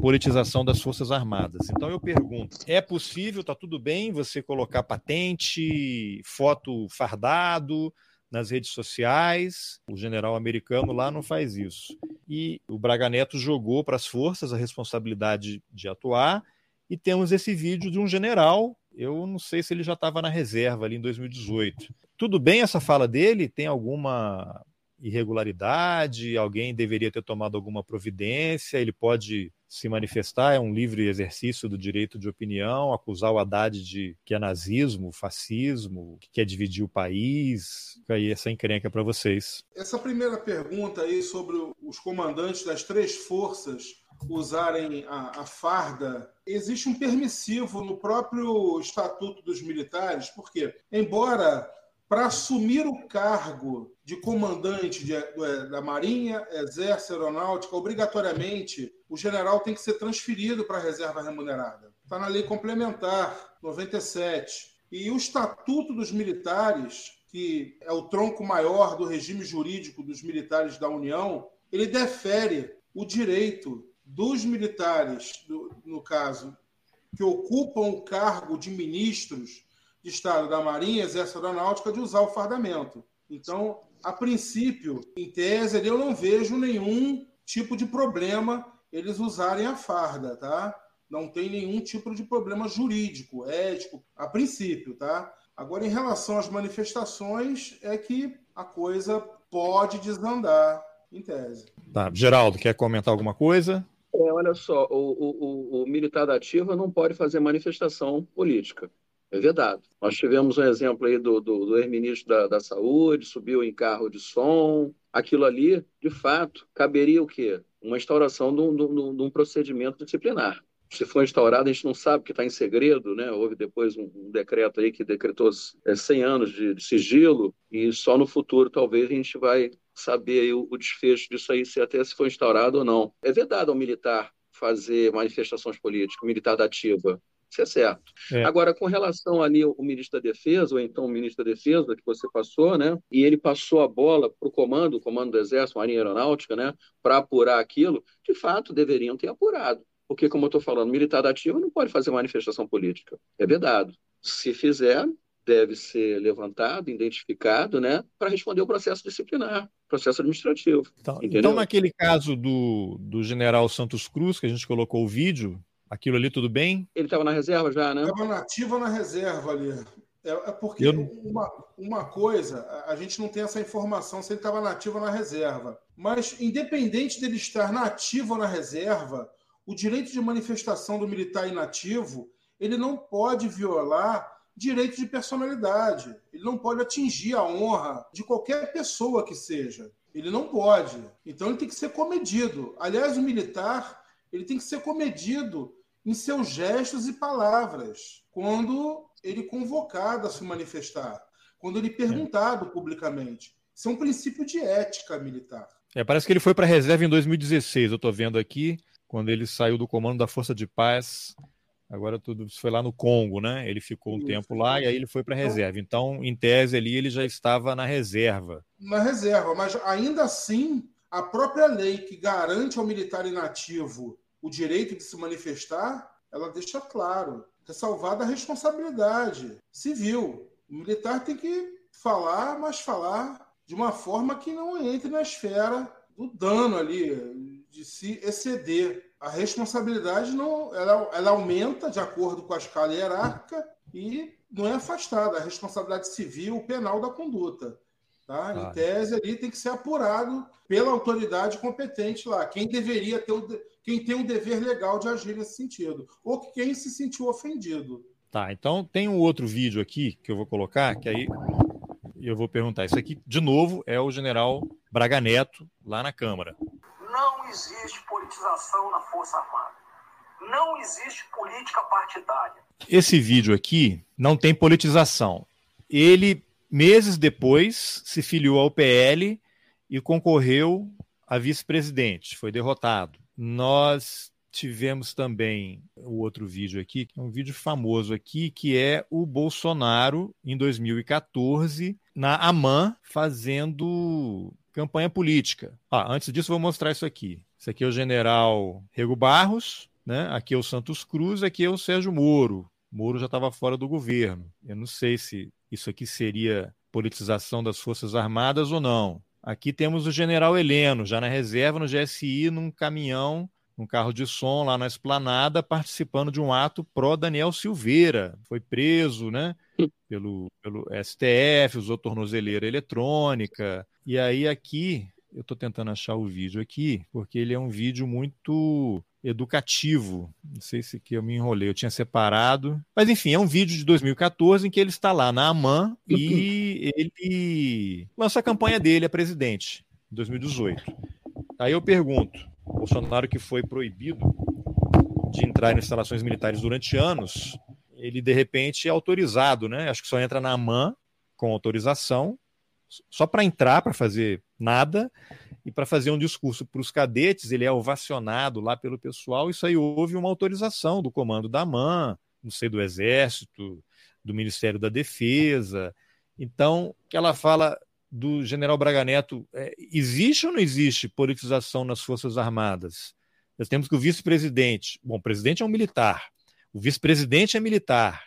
politização das Forças Armadas. Então eu pergunto: é possível, está tudo bem você colocar patente, foto fardado nas redes sociais? O general americano lá não faz isso. E o Braga Neto jogou para as forças a responsabilidade de atuar. E temos esse vídeo de um general. Eu não sei se ele já estava na reserva ali em 2018. Tudo bem essa fala dele? Tem alguma irregularidade? Alguém deveria ter tomado alguma providência? Ele pode se manifestar, é um livre exercício do direito de opinião, acusar o Haddad de que é nazismo, fascismo, que quer dividir o país. Aí essa encrenca para vocês. Essa primeira pergunta aí sobre os comandantes das três forças usarem a, a farda, existe um permissivo no próprio Estatuto dos Militares, porque, embora para assumir o cargo de comandante de, de, da Marinha, Exército, Aeronáutica, obrigatoriamente o general tem que ser transferido para a reserva remunerada. Está na lei complementar 97. E o Estatuto dos Militares, que é o tronco maior do regime jurídico dos militares da União, ele defere o direito dos militares, no caso, que ocupam o cargo de ministros de Estado da Marinha, Exército Aeronáutica, de usar o fardamento. Então, a princípio, em tese, eu não vejo nenhum tipo de problema eles usarem a farda, tá? Não tem nenhum tipo de problema jurídico, ético, a princípio, tá? Agora, em relação às manifestações, é que a coisa pode desandar, em tese. Tá, Geraldo, quer comentar alguma coisa? É, olha só, o, o, o militar da ativa não pode fazer manifestação política. É vedado. Nós tivemos um exemplo aí do, do, do ex-ministro da, da Saúde, subiu em carro de som. Aquilo ali, de fato, caberia o quê? Uma instauração de um, de um, de um procedimento disciplinar. Se for instaurado, a gente não sabe que está em segredo, né? Houve depois um, um, decreto aí que decretou é, 100 anos de, de, sigilo e só no futuro talvez a gente vai saber o, o desfecho disso aí, se até se foi instaurado ou não. É vedado ao militar fazer manifestações políticas, militar da ativa. Isso é certo. É. Agora, com relação ali ao ministro da Defesa, ou então o ministro da Defesa que você passou, né? E ele passou a bola para o comando, o comando do Exército, Marinha Aeronáutica, né? Para apurar aquilo, de fato deveriam ter apurado. Porque, como eu estou falando, militar ativo não pode fazer manifestação política. É vedado. Se fizer, deve ser levantado, identificado, né, para responder o processo disciplinar, processo administrativo. Então, então, naquele caso do, do general Santos Cruz, que a gente colocou o vídeo, Aquilo ali tudo bem? Ele estava na reserva já, né? Estava nativa na reserva ali. É, é porque Eu... uma, uma coisa, a gente não tem essa informação se ele estava nativo ou na reserva. Mas, independente dele estar nativo ou na reserva, o direito de manifestação do militar inativo ele não pode violar direito de personalidade. Ele não pode atingir a honra de qualquer pessoa que seja. Ele não pode. Então ele tem que ser comedido. Aliás, o militar ele tem que ser comedido em seus gestos e palavras, quando ele convocado a se manifestar. quando ele perguntado é. publicamente. Isso é um princípio de ética militar. É, parece que ele foi para a reserva em 2016, eu estou vendo aqui, quando ele saiu do comando da Força de Paz. Agora tudo foi lá no Congo, né? Ele ficou um Isso. tempo lá e aí ele foi para a então reserva. Então, em tese ali, ele já estava na reserva. Na reserva, mas ainda assim, a própria lei que garante ao militar inativo o direito de se manifestar, ela deixa claro, ressalvada a responsabilidade civil. O militar tem que falar, mas falar de uma forma que não entre na esfera do dano ali, de se exceder. A responsabilidade não, ela, ela aumenta de acordo com a escala hierárquica e não é afastada. A responsabilidade civil, penal da conduta. Tá? Em tese, ali tem que ser apurado pela autoridade competente lá, quem deveria ter o, quem tem o dever legal de agir nesse sentido, ou quem se sentiu ofendido. Tá, então tem um outro vídeo aqui que eu vou colocar, que aí eu vou perguntar. Isso aqui, de novo, é o general Braga Neto, lá na Câmara. Não existe politização na Força Armada. Não existe política partidária. Esse vídeo aqui não tem politização. Ele, meses depois, se filiou ao PL e concorreu a vice-presidente. Foi derrotado. Nós tivemos também o outro vídeo aqui, que é um vídeo famoso aqui, que é o Bolsonaro, em 2014, na AMAN, fazendo campanha política. Ah, antes disso, vou mostrar isso aqui. Isso aqui é o general Rego Barros, né? aqui é o Santos Cruz, aqui é o Sérgio Moro. Moro já estava fora do governo. Eu não sei se isso aqui seria politização das Forças Armadas ou não. Aqui temos o general Heleno, já na reserva, no GSI, num caminhão um carro de som lá na esplanada, participando de um ato pró Daniel Silveira. Foi preso, né? Pelo, pelo STF, usou tornozeleira eletrônica. E aí aqui, eu estou tentando achar o vídeo aqui, porque ele é um vídeo muito educativo. Não sei se que eu me enrolei, eu tinha separado. Mas enfim, é um vídeo de 2014 em que ele está lá na AMAN e *clears throat* ele lança a campanha dele a presidente, em 2018. Aí eu pergunto: Bolsonaro, que foi proibido de entrar em instalações militares durante anos, ele de repente é autorizado, né? Acho que só entra na AMAN com autorização, só para entrar, para fazer nada, e para fazer um discurso para os cadetes, ele é ovacionado lá pelo pessoal. Isso aí houve uma autorização do comando da AMAN, não sei, do Exército, do Ministério da Defesa. Então, que ela fala do general Braga Neto, é, existe ou não existe politização nas Forças Armadas? Nós temos que o vice-presidente, bom, o presidente é um militar, o vice-presidente é militar,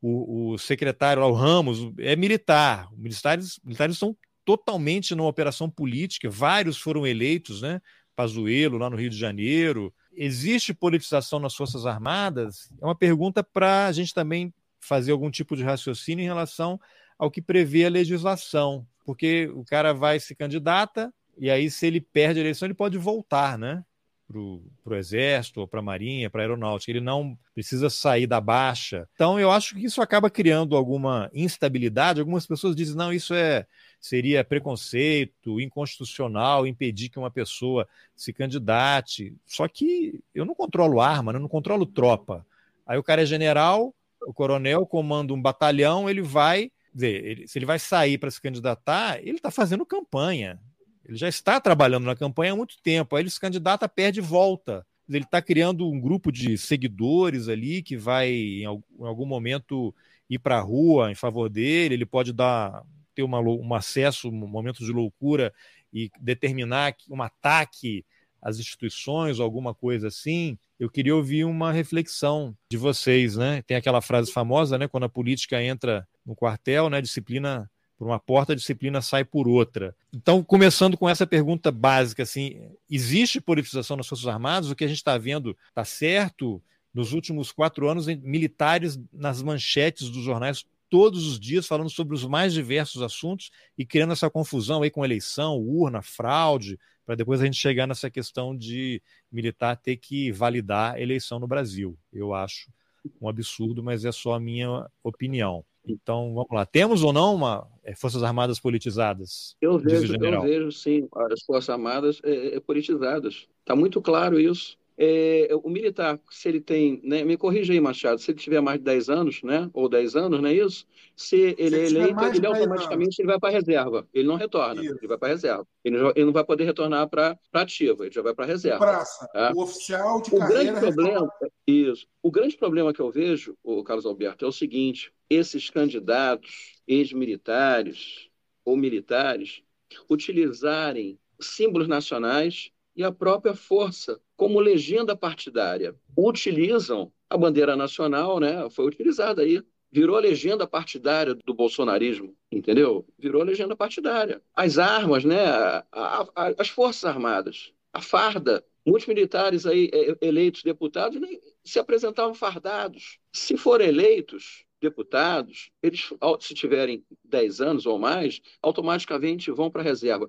o, o secretário lá, o Ramos, é militar, os militares, militares estão totalmente numa operação política, vários foram eleitos, né? Pazuello, lá no Rio de Janeiro. Existe politização nas Forças Armadas? É uma pergunta para a gente também fazer algum tipo de raciocínio em relação ao que prevê a legislação porque o cara vai se candidata e aí, se ele perde a eleição, ele pode voltar, né? Para o Exército, ou para a Marinha, para a Aeronáutica. Ele não precisa sair da baixa. Então, eu acho que isso acaba criando alguma instabilidade. Algumas pessoas dizem, não, isso é seria preconceito, inconstitucional, impedir que uma pessoa se candidate. Só que eu não controlo arma, né? eu não controlo tropa. Aí o cara é general, o coronel comanda um batalhão, ele vai dizer, ele, se ele vai sair para se candidatar, ele está fazendo campanha. Ele já está trabalhando na campanha há muito tempo. Aí ele se candidata, perde volta. Ele está criando um grupo de seguidores ali que vai, em algum momento, ir para a rua em favor dele. Ele pode dar ter uma, um acesso, um momento de loucura e determinar um ataque às instituições, alguma coisa assim. Eu queria ouvir uma reflexão de vocês, né? Tem aquela frase famosa, né? Quando a política entra no quartel, né? Disciplina por uma porta, disciplina sai por outra. Então, começando com essa pergunta básica, assim, existe politização nas Forças Armadas? O que a gente está vendo está certo? Nos últimos quatro anos, militares nas manchetes dos jornais todos os dias falando sobre os mais diversos assuntos e criando essa confusão aí com eleição, urna, fraude, para depois a gente chegar nessa questão de militar ter que validar eleição no Brasil. Eu acho um absurdo, mas é só a minha opinião. Então, vamos lá. Temos ou não uma é, Forças Armadas politizadas? Eu vejo, eu vejo sim, as Forças Armadas é, é, politizadas. Está muito claro isso. É, o militar, se ele tem, né, me corrija aí, Machado, se ele tiver mais de 10 anos, né, ou 10 anos, não é isso? Se ele é eleito, ele automaticamente ele vai para a reserva. Ele não retorna, isso. ele vai para a reserva. Ele, ele, não vai poder retornar para ativa, ele já vai para a reserva. Praça, tá? o oficial de o carreira... Grande problema, isso. O grande problema que eu vejo, o Carlos Alberto, é o seguinte, esses candidatos ex-militares ou militares utilizarem símbolos nacionais e a própria força como legenda partidária. Utilizam a bandeira nacional, né? Foi utilizada aí. Virou legenda partidária do bolsonarismo, entendeu? Virou legenda partidária. As armas, né? A, a, as forças armadas, a farda, muitos militares aí é, eleitos deputados se apresentavam fardados. Se forem eleitos deputados, eles, se tiverem 10 anos ou mais, automaticamente vão para a reserva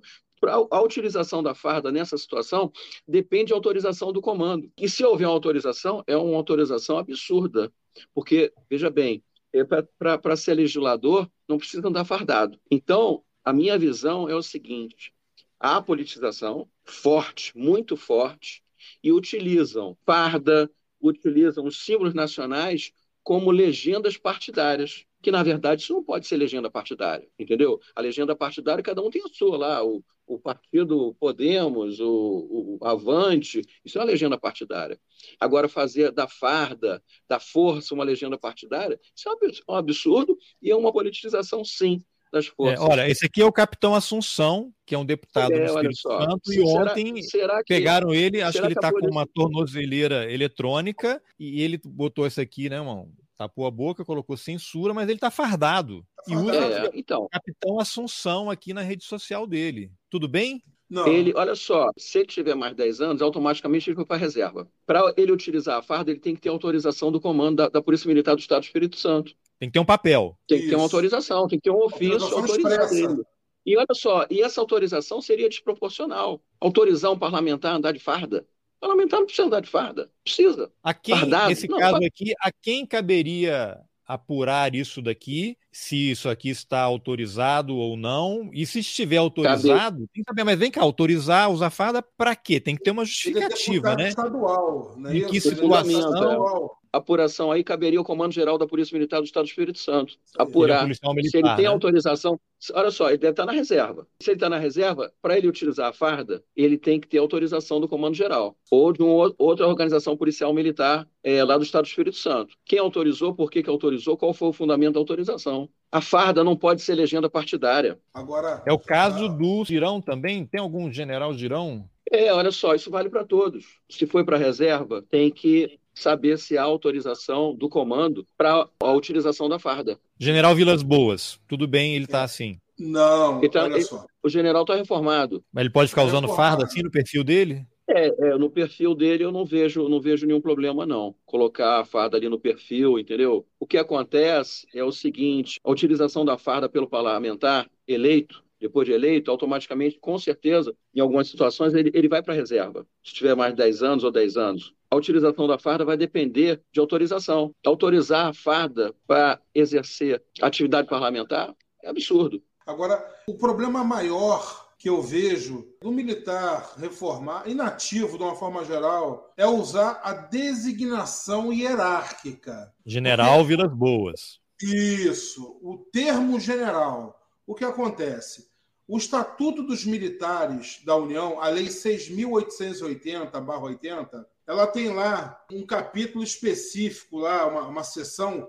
a utilização da farda nessa situação depende de autorização do comando. E se houver uma autorização, é uma autorização absurda. Porque, veja bem, é para ser legislador, não precisa andar fardado. Então, a minha visão é o seguinte: há politização forte, muito forte, e utilizam farda, utilizam os símbolos nacionais como legendas partidárias que na verdade isso não pode ser legenda partidária, entendeu? A legenda partidária, cada um tem a sua lá, o, o partido Podemos, o, o Avante, isso é uma legenda partidária. Agora, fazer da farda, da força, uma legenda partidária, isso é um absurdo e é uma politização, sim, das é, forças. É, olha, esse aqui é o capitão Assunção, que é um deputado é, do Espírito Santo, e ontem será que, pegaram ele, acho que ele está com uma tornozeleira eletrônica, e ele botou isso aqui, né, irmão? Tapou a boca, colocou censura, mas ele tá fardado. Tá e usa é, então. Capitão Assunção aqui na rede social dele. Tudo bem? Não. Ele, olha só, se ele tiver mais 10 anos, automaticamente ele vai para a reserva. Para ele utilizar a farda, ele tem que ter autorização do comando da, da, Polícia Militar do Estado do Espírito Santo. Tem que ter um papel. Tem que Isso. ter uma autorização, tem que ter um ofício autorizando ele. E olha só, e essa autorização seria desproporcional. Autorizar um parlamentar a andar de farda? Parlamentar não precisa andar de farda. Precisa. A quem, Fardado? nesse não, caso aqui, a quem caberia apurar isso daqui, se isso aqui está autorizado ou não, e se estiver autorizado, Cabe... tem que saber, mas vem cá, autorizar usar farda para quê? Tem que ter uma justificativa, né? Estadual, né? Em que situação? Apuração aí caberia ao Comando Geral da Polícia Militar do Estado do Espírito Santo. Apurar ele é militar, se ele tem né? autorização. Olha só, ele deve estar na reserva. Se ele está na reserva, para ele utilizar a farda, ele tem que ter autorização do Comando Geral ou de uma outra organização policial militar é, lá do Estado do Espírito Santo. Quem autorizou, por que, que autorizou, qual foi o fundamento da autorização. A farda não pode ser legenda partidária. Agora É o caso do Girão também? Tem algum general Girão? É, olha só, isso vale para todos. Se foi para reserva, tem que saber se há autorização do comando para a utilização da farda. General Vilas Boas, tudo bem, ele está assim. Não, então, olha só. O general está reformado. Mas ele pode ficar usando farda assim no perfil dele? É, é, no perfil dele eu não vejo, não vejo nenhum problema, não. Colocar a farda ali no perfil, entendeu? O que acontece é o seguinte: a utilização da farda pelo parlamentar eleito depois de eleito, automaticamente, com certeza, em algumas situações, ele, ele vai para a reserva, se tiver mais de 10 anos ou 10 anos. A utilização da farda vai depender de autorização. Autorizar a farda para exercer atividade parlamentar é absurdo. Agora, o problema maior que eu vejo do militar reformar, inativo de uma forma geral, é usar a designação hierárquica. General Porque... Vilas Boas. Isso, o termo general. O que acontece? O Estatuto dos Militares da União, a Lei 6.880-80, ela tem lá um capítulo específico, lá, uma, uma seção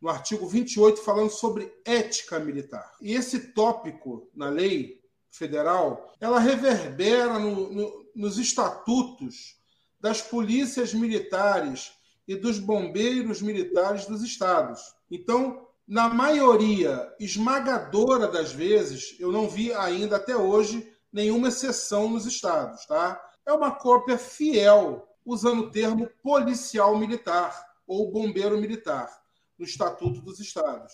no artigo 28 falando sobre ética militar. E esse tópico na lei federal, ela reverbera no, no, nos estatutos das polícias militares e dos bombeiros militares dos estados. Então, na maioria esmagadora das vezes, eu não vi ainda até hoje nenhuma exceção nos estados, tá? É uma cópia fiel, usando o termo policial militar ou bombeiro militar no Estatuto dos Estados.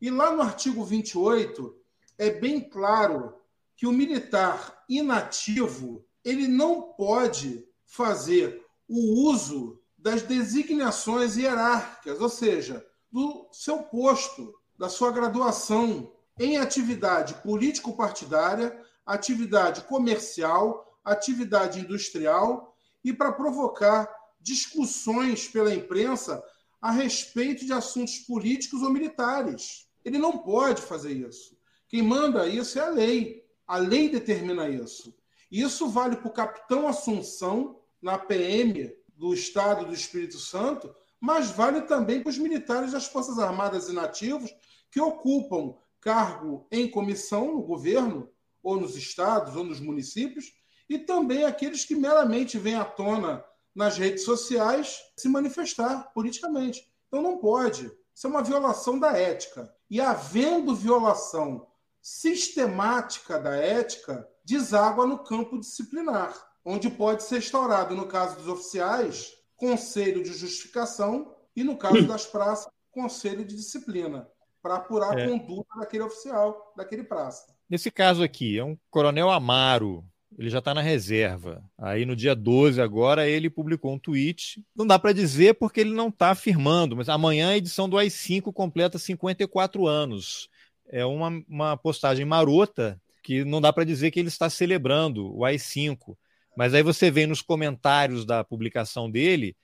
E lá no artigo 28 é bem claro que o militar inativo, ele não pode fazer o uso das designações hierárquicas, ou seja, do seu posto, da sua graduação em atividade político-partidária, atividade comercial, atividade industrial e para provocar discussões pela imprensa a respeito de assuntos políticos ou militares. Ele não pode fazer isso. Quem manda isso é a lei. A lei determina isso. Isso vale para o capitão Assunção, na PM do Estado do Espírito Santo, mas vale também para os militares das Forças Armadas e nativos que ocupam cargo em comissão no governo, ou nos estados, ou nos municípios, e também aqueles que meramente vêm à tona nas redes sociais se manifestar politicamente. Então não pode. Isso é uma violação da ética. E havendo violação sistemática da ética, deságua no campo disciplinar, onde pode ser instaurado, no caso dos oficiais, conselho de justificação e, no caso das praças, conselho de disciplina, para apurar é. a conduta daquele oficial, daquele praça. Nesse caso aqui, é um coronel Amaro, ele já está na reserva. Aí no dia 12 agora ele publicou um tweet. Não dá para dizer porque ele não está afirmando, mas amanhã a edição do AI-5 completa 54 anos. É uma, uma postagem marota que não dá para dizer que ele está celebrando o AI-5. Mas aí você vê nos comentários da publicação dele,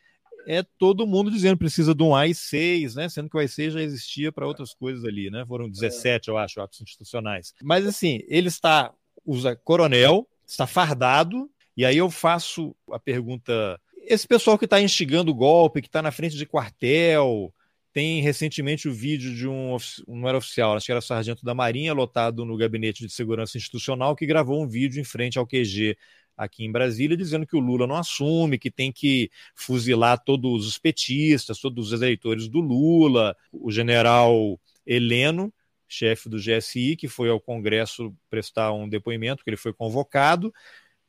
é todo mundo dizendo precisa de um AI-6, né? Sendo que o AI-6 já existia para outras coisas ali, né? Foram 17, eu acho, atos institucionais. Mas assim, ele está usa coronel, está fardado, e aí eu faço a pergunta: esse pessoal que está instigando o golpe, que está na frente de quartel, tem recentemente o vídeo de um, não era oficial, acho que era sargento da Marinha, lotado no gabinete de segurança institucional, que gravou um vídeo em frente ao QG aqui em Brasília, dizendo que o Lula não assume, que tem que fuzilar todos os petistas, todos os eleitores do Lula. O general Heleno chefe do GSI, que foi ao Congresso prestar um depoimento, que ele foi convocado.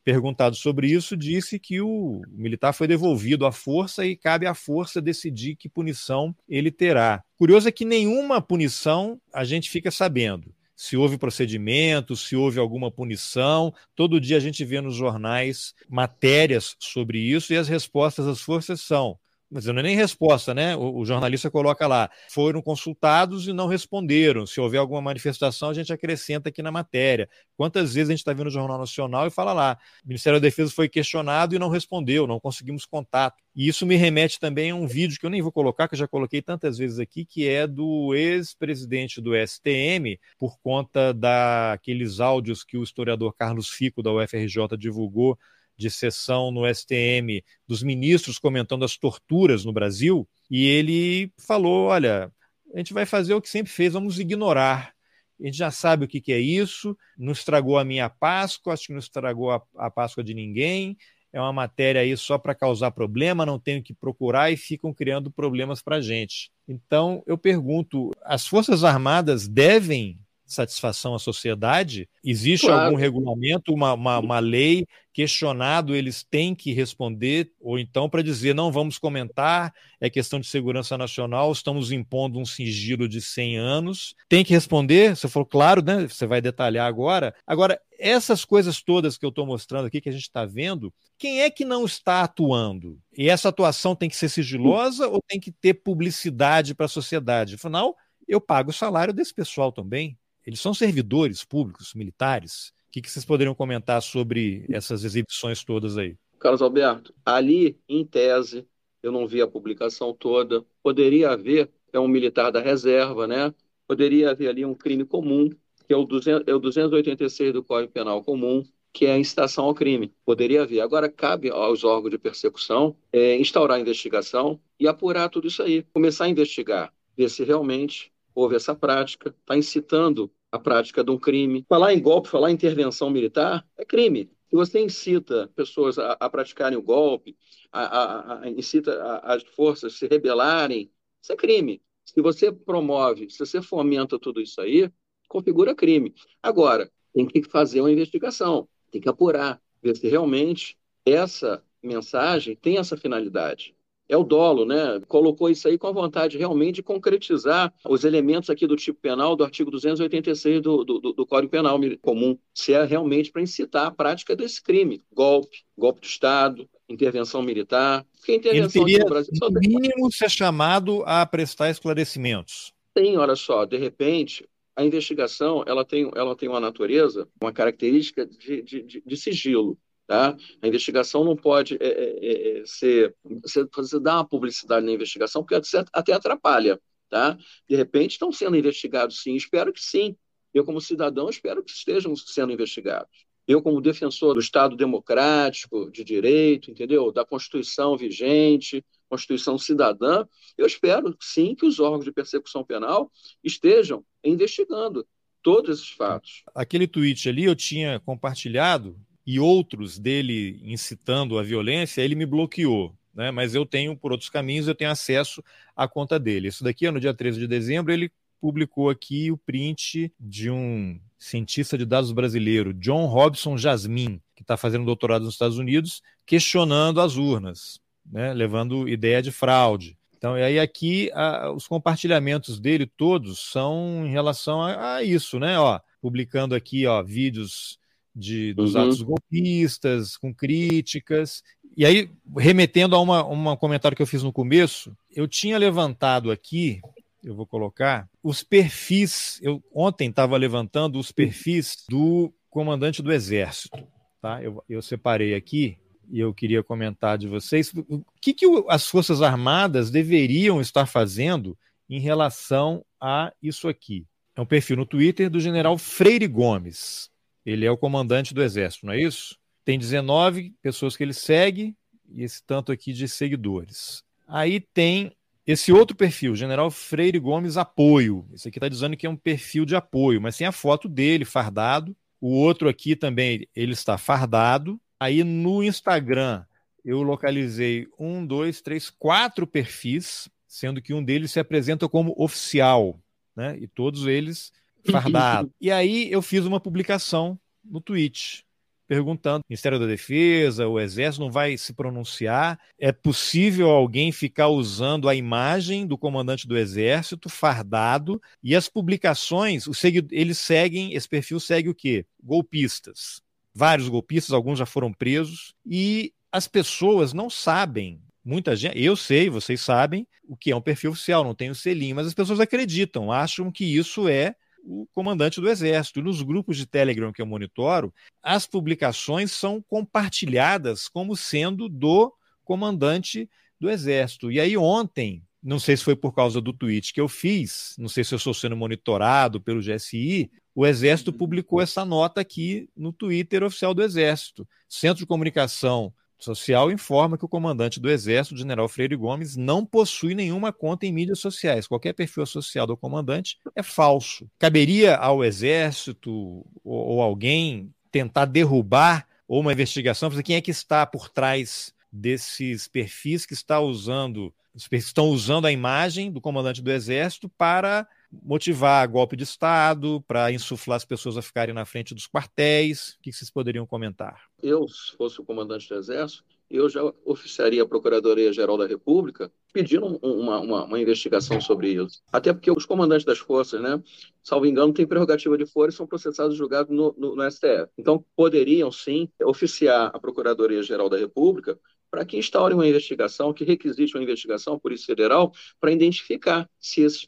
Perguntado sobre isso, disse que o militar foi devolvido à força e cabe à força decidir que punição ele terá. Curioso é que nenhuma punição a gente fica sabendo se houve procedimento, se houve alguma punição. Todo dia a gente vê nos jornais matérias sobre isso e as respostas das forças são: mas não é nem resposta, né? O, o, jornalista coloca lá, foram consultados e não responderam. Se houver alguma manifestação, a gente acrescenta aqui na matéria. Quantas vezes a gente está vendo no Jornal Nacional e fala lá, o Ministério da Defesa foi questionado e não respondeu, não conseguimos contato. E isso me remete também a um vídeo que eu nem vou colocar, que eu já coloquei tantas vezes aqui, que é do ex-presidente do STM, por conta daqueles áudios que o historiador Carlos Fico, da UFRJ, divulgou de sessão no STM dos ministros comentando as torturas no Brasil, e ele falou: olha, a gente vai fazer o que sempre fez, vamos ignorar. A gente já sabe o que, é isso, não estragou a minha Páscoa, acho que não estragou a, a Páscoa de ninguém. É uma matéria aí só para causar problema, não tenho que procurar e ficam criando problemas para a gente. Então, eu pergunto: as Forças Armadas devem satisfação à sociedade? Existe claro. algum regulamento, uma, uma, uma, lei questionado, eles têm que responder, ou então para dizer não vamos comentar, é questão de segurança nacional, estamos impondo um sigilo de 100 anos. Tem que responder, você falou, claro, né? Você vai detalhar agora. Agora, essas coisas todas que eu estou mostrando aqui, que a gente está vendo, quem é que não está atuando? E essa atuação tem que ser sigilosa ou tem que ter publicidade para a sociedade? Afinal, eu pago o salário desse pessoal também. Eles são servidores públicos, militares. O que, que vocês poderiam comentar sobre essas exibições todas aí? Carlos Alberto, ali, em tese, eu não vi a publicação toda, poderia haver, é um militar da reserva, né? Poderia haver ali um crime comum, que é o, 200, é o 286 do Código Penal Comum, que é a incitação ao crime. Poderia haver. Agora, cabe aos órgãos de persecução é, instaurar a investigação e apurar tudo isso aí. Começar a investigar, ver se realmente houve essa prática, está incitando a prática de um crime. Falar em golpe, falar em intervenção militar é crime. Se você incita pessoas a, a praticarem o golpe, a, a, incita as forças a se rebelarem, isso é crime. Se você promove, se você fomenta tudo isso aí, configura crime. Agora, tem que fazer uma investigação, tem que apurar, ver se realmente essa mensagem tem essa finalidade é o dolo, né? Colocou isso aí com a vontade realmente de concretizar os elementos aqui do tipo penal do artigo 286 do, do, do Código Penal comum, se é realmente para incitar a prática desse crime, golpe, golpe do Estado, intervenção militar. Porque intervenção Ele teria, no Brasil, no mínimo, ser chamado a prestar esclarecimentos. Tem, olha só, de repente, a investigação ela tem, ela tem uma natureza, uma característica de, de, de, de sigilo. Tá? A investigação não pode é, é, é, ser. Você, você dá uma publicidade na investigação, porque até atrapalha. Tá? De repente estão sendo investigados, sim. Espero que sim. Eu, como cidadão, espero que estejam sendo investigados. Eu, como defensor do Estado democrático, de direito, entendeu? Da Constituição vigente, Constituição cidadã, eu espero, sim, que os órgãos de persecução penal estejam investigando todos esses fatos. Aquele tweet ali eu tinha compartilhado e outros dele incitando a violência, ele me bloqueou. Né? Mas eu tenho, por outros caminhos, eu tenho acesso à conta dele. Isso daqui é no dia 13 de dezembro, ele publicou aqui o print de um cientista de dados brasileiro, John Robson Jasmin, que está fazendo doutorado nos Estados Unidos, questionando as urnas, né? levando ideia de fraude. Então, e aí aqui a, os compartilhamentos dele todos são em relação a, a isso, né? Ó, publicando aqui ó, vídeos de, dos uhum. atos golpistas, com críticas. E aí, remetendo a uma, um comentário que eu fiz no começo, eu tinha levantado aqui, eu vou colocar, os perfis. Eu ontem estava levantando os perfis do comandante do Exército. Tá? Eu, eu separei aqui e eu queria comentar de vocês o que, que as Forças Armadas deveriam estar fazendo em relação a isso aqui. É um perfil no Twitter do general Freire Gomes. Ele é o comandante do Exército, não é isso? Tem 19 pessoas que ele segue e esse tanto aqui de seguidores. Aí tem esse outro perfil, General Freire Gomes Apoio. Esse aqui está dizendo que é um perfil de apoio, mas tem a foto dele fardado. O outro aqui também, ele está fardado. Aí no Instagram, eu localizei um, dois, três, quatro perfis, sendo que um deles se apresenta como oficial, né? E todos eles fardado. *laughs* e aí eu fiz uma publicação no Twitch perguntando: Ministério da Defesa, o Exército não vai se pronunciar? É possível alguém ficar usando a imagem do comandante do Exército fardado? E as publicações, eles seguem, esse perfil segue o quê? Golpistas. Vários golpistas, alguns já foram presos, e as pessoas não sabem muita gente, eu sei, vocês sabem o que é um perfil oficial, não tem o selinho, mas as pessoas acreditam, acham que isso é o comandante do Exército. E nos grupos de Telegram que eu monitoro, as publicações são compartilhadas como sendo do comandante do Exército. E aí, ontem, não sei se foi por causa do tweet que eu fiz, não sei se eu estou sendo monitorado pelo GSI, o Exército publicou essa nota aqui no Twitter oficial do Exército. Centro de Comunicação Social informa que o comandante do Exército, general Freire Gomes, não possui nenhuma conta em mídias sociais. Qualquer perfil social do comandante é falso. Caberia ao Exército ou, ou alguém tentar derrubar ou uma investigação, quem é que está por trás desses perfis que está usando, estão usando a imagem do comandante do Exército para motivar golpe de Estado, para insuflar as pessoas a ficarem na frente dos quartéis? O que vocês poderiam comentar? Eu, se fosse o comandante do Exército, eu já oficiaria a Procuradoria-Geral da República pedindo uma, uma, uma, investigação sobre isso. Até porque os comandantes das forças, né, salvo engano, têm prerrogativa de fora e são processados e julgados no, no, no STF. Então, poderiam, sim, oficiar a Procuradoria-Geral da República para que instaure uma investigação, que requisite uma investigação, a Polícia Federal, para identificar se esses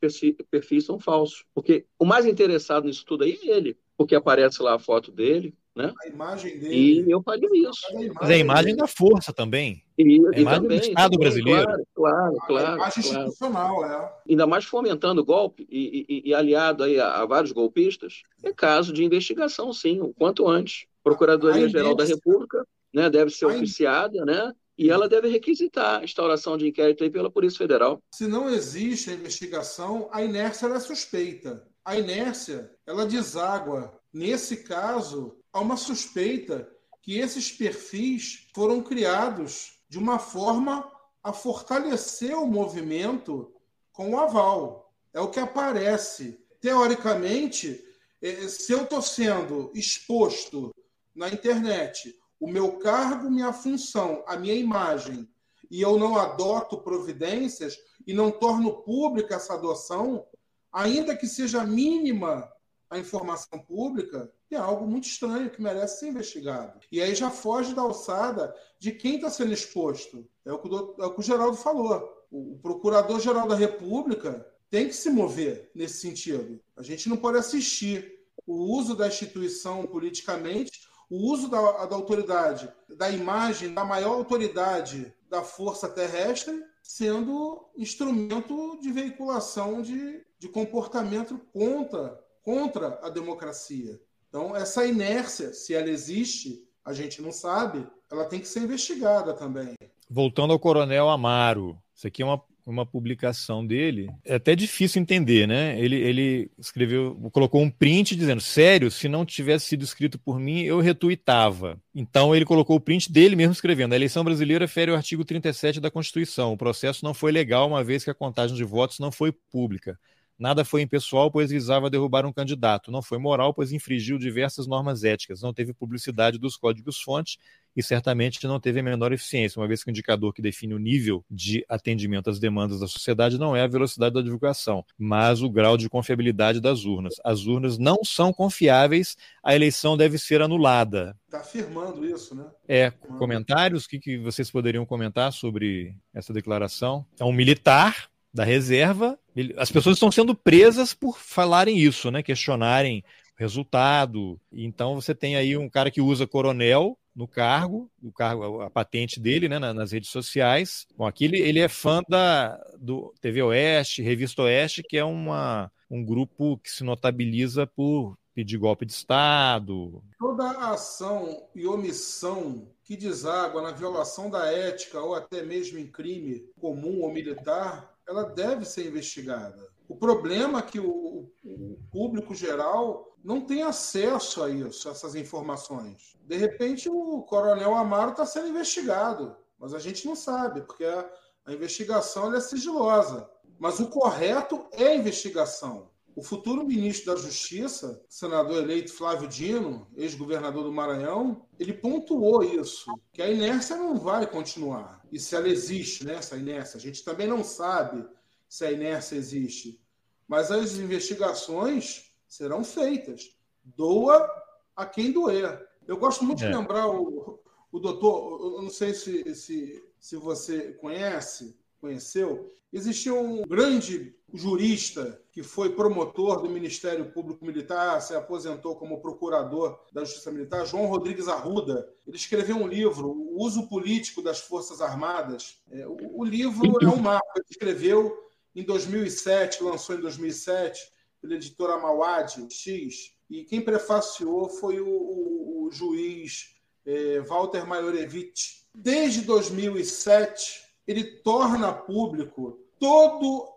perfis são falsos. Porque o mais interessado nisso tudo aí é ele, porque aparece lá a foto dele, né? A imagem dele. E eu faria isso. Mas é a imagem da força também. E, a imagem também, do Estado brasileiro. Claro, claro, claro. A imagem claro. institucional, é. Ainda mais fomentando o golpe e, e, e aliado aí a, a, vários golpistas, é caso de investigação, sim, o quanto antes. Procuradoria-Geral da República né, deve ser oficiada, né? E ela deve requisitar a instauração de inquérito aí pela Polícia Federal. Se não existe a investigação, a inércia é suspeita. A inércia, ela deságua. Nesse caso, há uma suspeita que esses perfis foram criados de uma forma a fortalecer o movimento com o aval. É o que aparece. Teoricamente, eh, se eu estou sendo exposto na internet o meu cargo, minha função, a minha imagem, e eu não adoto providências e não torno pública essa adoção, ainda que seja mínima a informação pública, é algo muito estranho que merece ser investigado. E aí já foge da alçada de quem está sendo exposto. É o, que o, é o que o Geraldo falou. O, o Procurador-Geral da República tem que se mover nesse sentido. A gente não pode assistir o uso da instituição politicamente o uso da, da autoridade, da imagem da maior autoridade da força terrestre, sendo instrumento de veiculação de, de comportamento contra, contra a democracia. Então, essa inércia, se ela existe, a gente não sabe, ela tem que ser investigada também. Voltando ao Coronel Amaro, isso aqui é uma uma publicação dele. É até difícil entender, né? Ele, ele escreveu, colocou um print dizendo: sério, se não tivesse sido escrito por mim, eu retuitava. Então ele colocou o print dele mesmo escrevendo: a eleição brasileira fere o artigo 37 da Constituição. O processo não foi legal, uma vez que a contagem de votos não foi pública. Nada foi impessoal, pois visava derrubar um candidato. Não foi moral, pois infringiu diversas normas éticas. Não teve publicidade dos códigos-fonte e certamente não teve a menor eficiência, uma vez que o indicador que define o nível de atendimento às demandas da sociedade não é a velocidade da divulgação, mas o grau de confiabilidade das urnas. As urnas não são confiáveis, a eleição deve ser anulada. Está afirmando isso, né? É, comentários, o que, que vocês poderiam comentar sobre essa declaração? É um militar da reserva. As pessoas estão sendo presas por falarem isso, né? Questionarem o resultado. Então você tem aí um cara que usa coronel no cargo, o cargo, a patente dele, né, nas redes sociais. Bom, aqui ele, ele é fã da do TV Oeste, Revista Oeste, que é uma, um grupo que se notabiliza por pedir golpe de Estado. Toda ação e omissão que deságua na violação da ética ou até mesmo em crime comum ou militar ela deve ser investigada. O problema é que o, o público geral não tem acesso a isso, a essas informações. De repente, o coronel Amaro está sendo investigado, mas a gente não sabe, porque a, a investigação é sigilosa. Mas o correto é a investigação. O futuro ministro da Justiça, senador eleito Flávio Dino, ex-governador do Maranhão, ele pontuou isso, que a inércia não vai continuar. E se ela existe, né, essa inércia, a gente também não sabe se a inércia existe. Mas as investigações serão feitas. Doa a quem doer. Eu gosto muito é. de lembrar o, o doutor, eu não sei se, se, se você conhece, conheceu, existia um grande jurista que foi promotor do Ministério Público Militar, se aposentou como procurador da Justiça Militar, João Rodrigues Arruda. Ele escreveu um livro, O Uso Político das Forças Armadas. É, o, o, livro é um mapa. Ele escreveu em 2007, lançou em 2007, pela editora Mauad X, e quem prefaciou foi o, o, o juiz é, Walter Majorevich. Desde 2007, ele torna público todo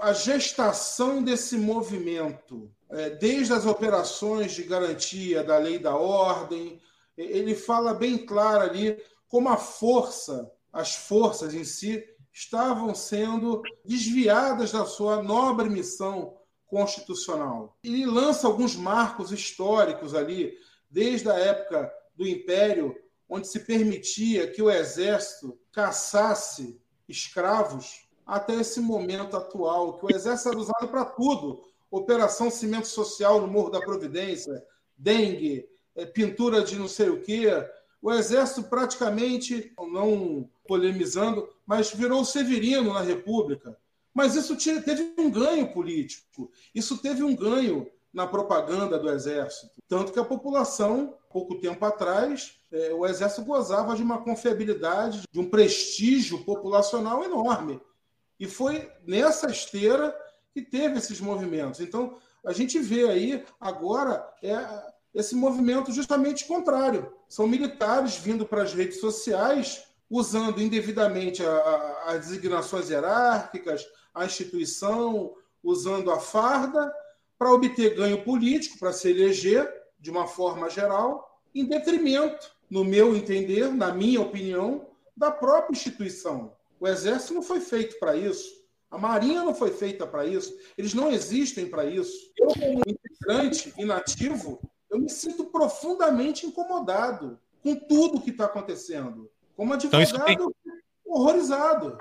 a gestação desse movimento, é, desde as operações de garantia da lei da ordem, ele fala bem claro ali como a força, as forças em si, estavam sendo desviadas da sua nobre missão constitucional. Ele lança alguns marcos históricos ali, desde a época do Império, onde se permitia que o exército caçasse escravos, até esse momento atual, que o exército era usado para tudo. Operação Cimento Social no Morro da Providência, dengue, é, pintura de não sei o quê. O exército praticamente, não polemizando, mas virou Severino na República. Mas isso teve um ganho político, isso teve um ganho na propaganda do Exército. Tanto que a população, pouco tempo atrás, é, o Exército gozava de uma confiabilidade, de um prestígio populacional enorme. E foi nessa esteira que teve esses movimentos. Então, a gente vê aí agora é, esse movimento justamente contrário. São militares vindo para as redes sociais usando indevidamente as designações hierárquicas, a instituição, usando a farda para obter ganho político, para se eleger de uma forma geral, em detrimento, no meu entender, na minha opinião, da própria instituição. O Exército não foi feito para isso. A Marinha não foi feita para isso. Eles não existem para isso. Eu, como integrante inativo, eu me sinto profundamente incomodado com tudo que está acontecendo. Como advogado, então, tem... horrorizado.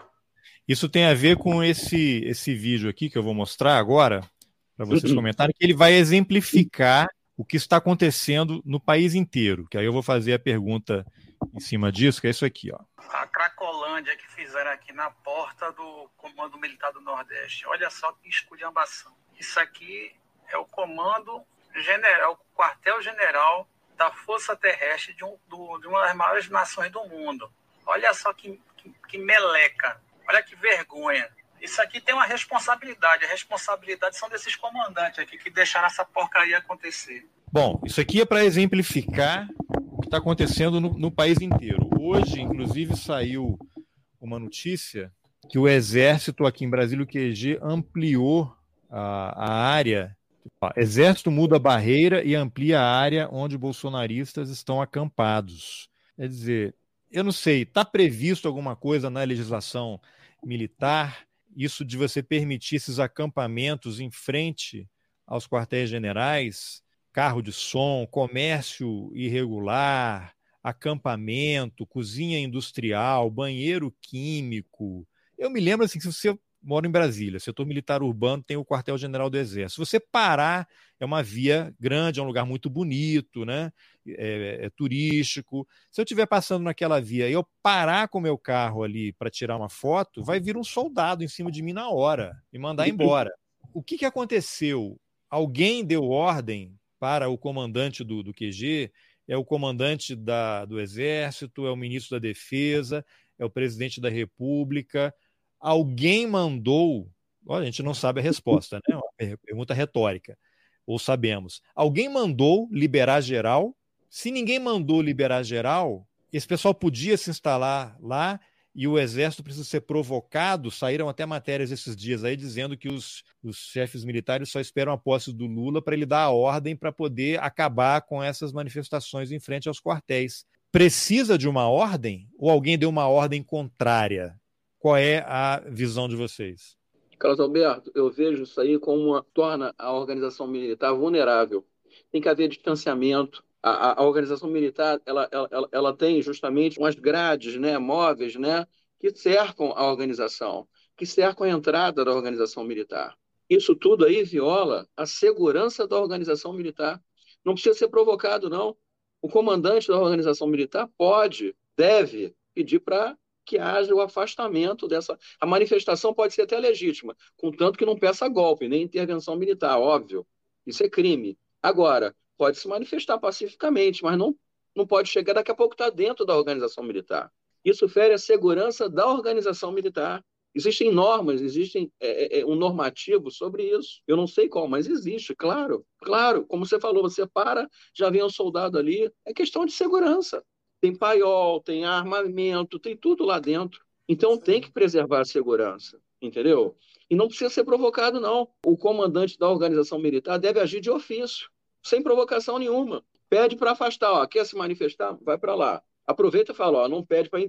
Isso tem a ver com esse, esse vídeo aqui que eu vou mostrar agora, para vocês uhum. comentarem, que ele vai exemplificar o que está acontecendo no país inteiro. Que aí eu vou fazer a pergunta em cima disso, que é isso aqui, ó. A Cracolândia que fizeram aqui na porta do Comando Militar do Nordeste. Olha só que esculhambação. Isso aqui é o Comando General, quartel-general da força terrestre de, um, do, de uma das maiores nações do mundo. Olha só que, que, que meleca, olha que vergonha. Isso aqui tem uma responsabilidade. A responsabilidade são desses comandantes aqui que deixaram essa porcaria acontecer. Bom, isso aqui é para exemplificar o que está acontecendo no, no, país inteiro. Hoje, inclusive, saiu uma notícia que o Exército aqui em Brasília, o QG, ampliou a, a área. Exército muda a barreira e amplia a área onde bolsonaristas estão acampados. Quer dizer, eu não sei, está previsto alguma coisa na legislação militar, isso de você permitir esses acampamentos em frente aos quartéis generais, carro de som, comércio irregular, acampamento, cozinha industrial, banheiro químico. Eu me lembro assim, se você mora em Brasília, setor militar urbano tem o quartel-general do Exército. Se você parar, é uma via grande, é um lugar muito bonito, né? É, é, turístico. Se eu estiver passando naquela via e eu parar com o meu carro ali para tirar uma foto, vai vir um soldado em cima de mim na hora e mandar embora. O que, que aconteceu? Alguém deu ordem para o comandante do, do QG, é o comandante da, do Exército, é o ministro da Defesa, é o presidente da República. Alguém mandou, olha, a gente não sabe a resposta, né? Uma pergunta retórica, ou sabemos. Alguém mandou liberar geral? Se ninguém mandou liberar geral, esse pessoal podia se instalar lá e o exército precisa ser provocado. Saíram até matérias esses dias aí dizendo que os, os chefes militares só esperam a posse do Lula para ele dar a ordem para poder acabar com essas manifestações em frente aos quartéis. Precisa de uma ordem ou alguém deu uma ordem contrária? Qual é a visão de vocês? Carlos Alberto, eu vejo isso aí como uma, torna a organização militar vulnerável. Tem que haver distanciamento, a, a, organização militar ela, ela, ela tem justamente umas grades né, móveis né, que cercam a organização, que cercam a entrada da organização militar. Isso tudo aí viola a segurança da organização militar. Não precisa ser provocado, não. O comandante da organização militar pode, deve pedir para que haja o afastamento dessa. A manifestação pode ser até legítima, contanto que não peça golpe, nem intervenção militar, óbvio. Isso é crime. Agora, pode se manifestar pacificamente, mas não, não pode chegar, daqui a pouco está dentro da organização militar. Isso fere a segurança da organização militar. Existem normas, existe é, é, é, um normativo sobre isso. Eu não sei qual, mas existe, claro. Claro, como você falou, você para, já vem um soldado ali. É questão de segurança. Tem paiol, tem armamento, tem tudo lá dentro. Então tem que preservar a segurança, entendeu? E não precisa ser provocado, não. O comandante da organização militar deve agir de ofício sem provocação nenhuma. Pede para afastar, ó, quer se manifestar? Vai para lá. Aproveita e fala, ó, não pede para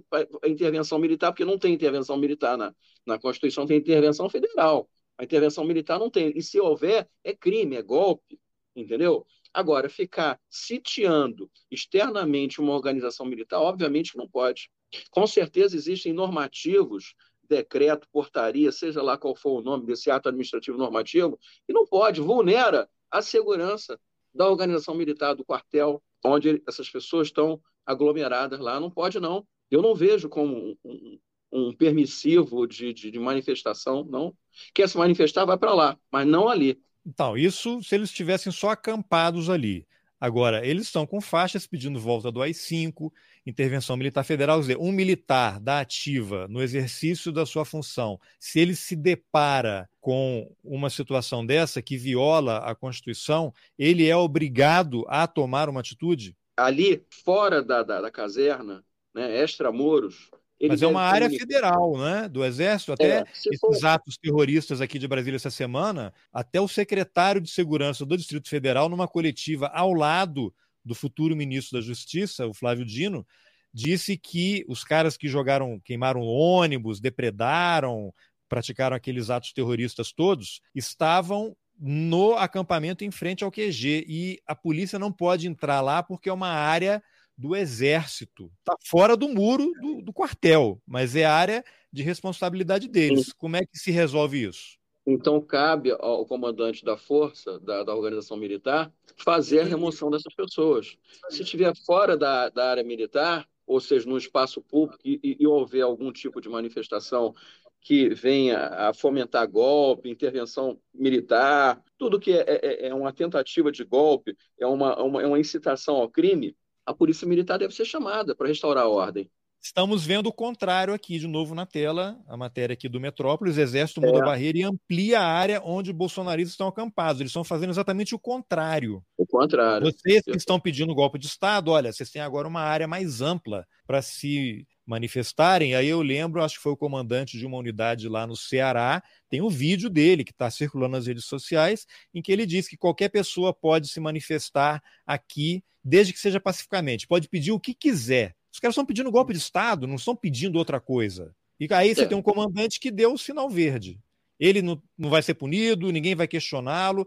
intervenção militar, porque não tem intervenção militar na, na Constituição, tem intervenção federal. A intervenção militar não tem. E se houver, é crime, é golpe, entendeu? Agora, ficar sitiando externamente uma organização militar, obviamente que não pode. Com certeza existem normativos, decreto, portaria, seja lá qual for o nome desse ato administrativo normativo, e não pode, vulnera a segurança da organização militar do quartel, onde essas pessoas estão aglomeradas lá. Não pode, não. Eu não vejo como um, um, permissivo de, de, de, manifestação, não. Quer se manifestar, vai para lá, mas não ali. Então, isso se eles estivessem só acampados ali. Agora, eles estão com faixas pedindo volta do AI-5, intervenção militar federal. Um militar da ativa no exercício da sua função, se ele se depara com uma situação dessa que viola a Constituição, ele é obrigado a tomar uma atitude? Ali, fora da, da, da caserna, né, extramuros, ele Mas é uma área federal, né? Do Exército. Até é, esses for... atos terroristas aqui de Brasília essa semana, até o secretário de Segurança do Distrito Federal, numa coletiva ao lado do futuro ministro da Justiça, o Flávio Dino, disse que os caras que jogaram, queimaram ônibus, depredaram, praticaram aqueles atos terroristas todos, estavam no acampamento em frente ao QG e a polícia não pode entrar lá porque é uma área do exército. Está fora do muro do, do, quartel, mas é área de responsabilidade deles. Como é que se resolve isso? Então, cabe ao comandante da força, da, da organização militar, fazer a remoção dessas pessoas. Se estiver fora da, da área militar, ou seja, no espaço público, e, e, houver algum tipo de manifestação que venha a fomentar golpe, intervenção militar, tudo que é, é, é uma tentativa de golpe, é uma, uma, é uma incitação ao crime, a polícia militar deve ser chamada para restaurar a ordem. Estamos vendo o contrário aqui de novo na tela, a matéria aqui do Metrópolis, Exército muda é. a barreira e amplia a área onde bolsonaristas estão acampados. Eles estão fazendo exatamente o contrário. O contrário. Vocês que estão pedindo golpe de Estado, olha, vocês têm agora uma área mais ampla para se manifestarem. Aí eu lembro, acho que foi o comandante de uma unidade lá no Ceará, tem um vídeo dele que está circulando nas redes sociais, em que ele diz que qualquer pessoa pode se manifestar aqui, desde que seja pacificamente, pode pedir o que quiser. Os caras estão pedindo golpe de Estado, não estão pedindo outra coisa. E aí você é. tem um comandante que deu o sinal verde. Ele não, não vai ser punido, ninguém vai questioná-lo.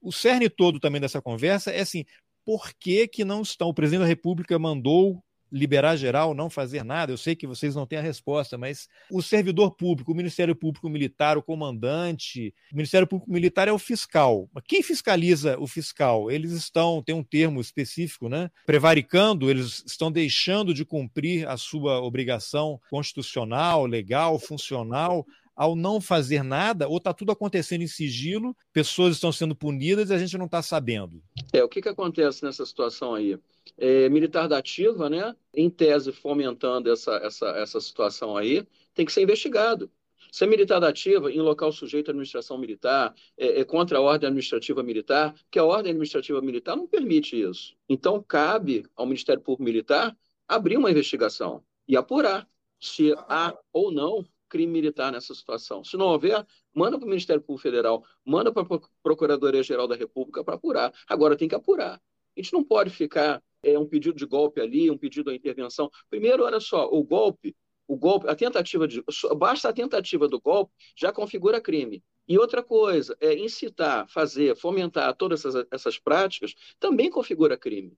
O cerne todo também dessa conversa é assim: por que, que não estão? O presidente da República mandou liberar geral, não fazer nada? Eu sei que vocês não têm a resposta, mas o servidor público, o Ministério Público Militar, o comandante, o Ministério Público Militar é o fiscal. Quem fiscaliza o fiscal? Eles estão, tem um termo específico, né? Prevaricando, eles estão deixando de cumprir a sua obrigação constitucional, legal, funcional ao não fazer nada, ou está tudo acontecendo em sigilo, pessoas estão sendo punidas e a gente não está sabendo? É, o que, que acontece nessa situação aí? É, militar da ativa, né, em tese fomentando essa, essa, essa situação aí, tem que ser investigado. Se é militar da ativa, em local sujeito à administração militar, é, é, contra a ordem administrativa militar, que a ordem administrativa militar não permite isso. Então, cabe ao Ministério Público Militar abrir uma investigação e apurar se há ou não crime militar nessa situação. Se não houver, manda para o Ministério Público Federal, manda para a Procuradoria-Geral da República para apurar. Agora tem que apurar. A gente não pode ficar é, um pedido de golpe ali, um pedido de intervenção. Primeiro, olha só, o golpe, o golpe, a tentativa de. Basta a tentativa do golpe, já configura crime. E outra coisa, é incitar, fazer, fomentar todas essas, essas práticas, também configura crime.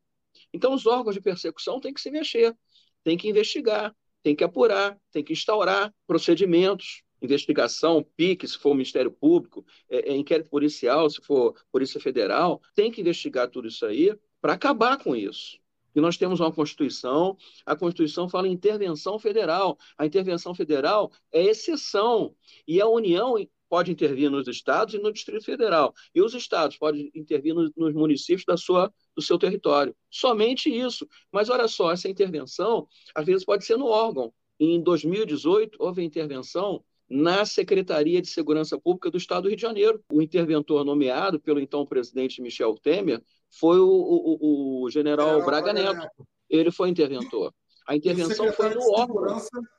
Então, os órgãos de persecução têm que se mexer, têm que investigar, tem que apurar, tem que instaurar procedimentos, investigação, PIC, se for Ministério Público, é, é, inquérito policial, se for Polícia Federal, tem que investigar tudo isso aí para acabar com isso. E nós temos uma Constituição, a Constituição fala em intervenção federal. A intervenção federal é exceção. E a União pode intervir nos estados e no Distrito Federal. E os estados podem intervir nos municípios da sua, do seu território. Somente isso. Mas olha só, essa intervenção, às vezes, pode ser no órgão. Em 2018, houve intervenção na Secretaria de Segurança Pública do Estado do Rio de Janeiro. O interventor nomeado pelo então presidente Michel Temer foi o, o, o general, Braga Neto. Ele foi interventor. A intervenção foi no órgão.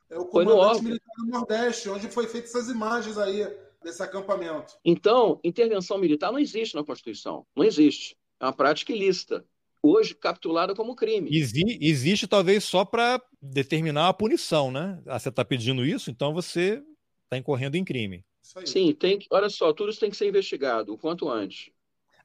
É o foi no órgão. militar do Nordeste, onde foi feitas essas imagens aí desse acampamento. Então, intervenção militar não existe na Constituição. Não existe. É uma prática ilícita. Hoje capitulada como crime. Exi existe talvez só para determinar a punição, né? Ah, você está pedindo isso, então você está incorrendo em crime. Sim, tem que, olha só, tudo isso tem que ser investigado o quanto antes.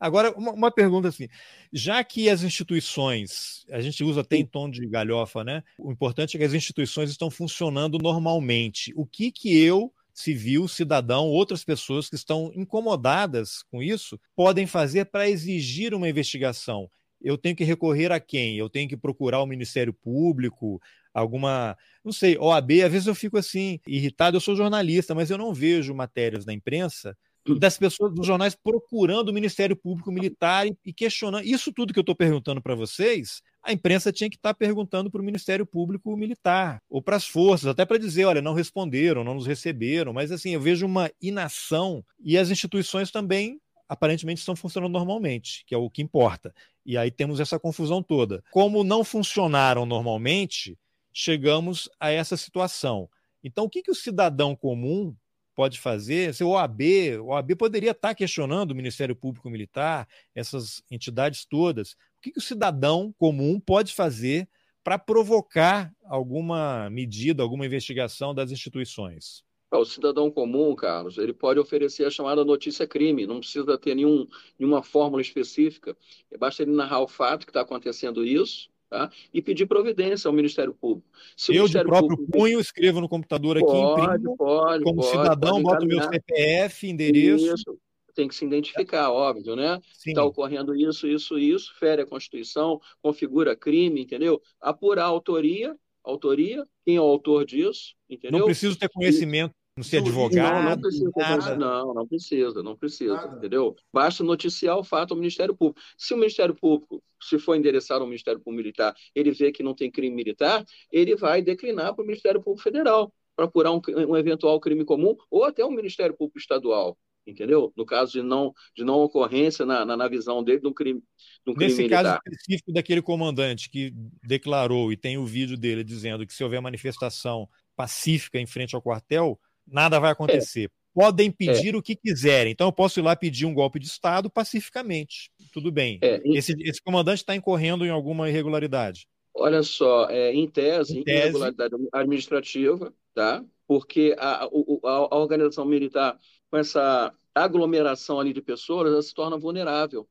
Agora, uma, uma, pergunta assim: já que as instituições, a gente usa até em tom de galhofa, né? O importante é que as instituições estão funcionando normalmente. O que que eu, civil, cidadão, outras pessoas que estão incomodadas com isso, podem fazer para exigir uma investigação? Eu tenho que recorrer a quem? Eu tenho que procurar o Ministério Público, alguma, não sei, OAB. Às vezes eu fico assim, irritado. Eu sou jornalista, mas eu não vejo matérias na imprensa das pessoas dos jornais procurando o Ministério Público Militar e, questionando. Isso tudo que eu estou perguntando para vocês, a imprensa tinha que estar perguntando para o Ministério Público Militar ou para as forças, até para dizer, olha, não responderam, não nos receberam. Mas assim, eu vejo uma inação e as instituições também aparentemente estão funcionando normalmente, que é o que importa. E aí temos essa confusão toda. Como não funcionaram normalmente, chegamos a essa situação. Então, o que, que o cidadão comum pode fazer, se o OAB, o OAB poderia estar questionando o Ministério Público Militar, essas entidades todas. O que, que o cidadão comum pode fazer para provocar alguma medida, alguma investigação das instituições? O cidadão comum, Carlos, ele pode oferecer a chamada notícia crime, não precisa ter nenhum, nenhuma fórmula específica. Basta ele narrar o fato que está acontecendo isso, Tá? e pedir providência ao Ministério Público. Se eu, de próprio Público... punho, escrevo no computador aqui, pode, imprimo, pode, como pode, cidadão, boto meu CPF, endereço. Isso. Tem que se identificar, óbvio, né? Está ocorrendo isso, isso, isso, fere a Constituição, configura crime, entendeu? Apurar a autoria, autoria, quem é o autor disso, entendeu? Não preciso ter conhecimento Não ser advogado? Não, não precisa, nada. não, não precisa, não precisa, nada. entendeu? Basta noticiar o fato ao Ministério Público. Se o Ministério Público, se for endereçado ao Ministério Público Militar, ele vê que não tem crime militar, ele vai declinar para o Ministério Público Federal para apurar um, um eventual crime comum ou até o Ministério Público Estadual entendeu? No caso de não, de não ocorrência na, na, na visão dele de um crime, de um crime Nesse militar. caso específico daquele comandante que declarou e tem o vídeo dele dizendo que se houver manifestação pacífica em frente ao quartel, nada vai acontecer. É. Podem pedir é. o que quiserem. Então eu posso ir lá pedir um golpe de Estado pacificamente. Tudo bem. É. Esse, esse comandante está incorrendo em alguma irregularidade. Olha só, é, em tese, em tese, irregularidade administrativa, tá? Porque a, a, a, organização militar, com essa aglomeração ali de pessoas, ela se torna vulnerável.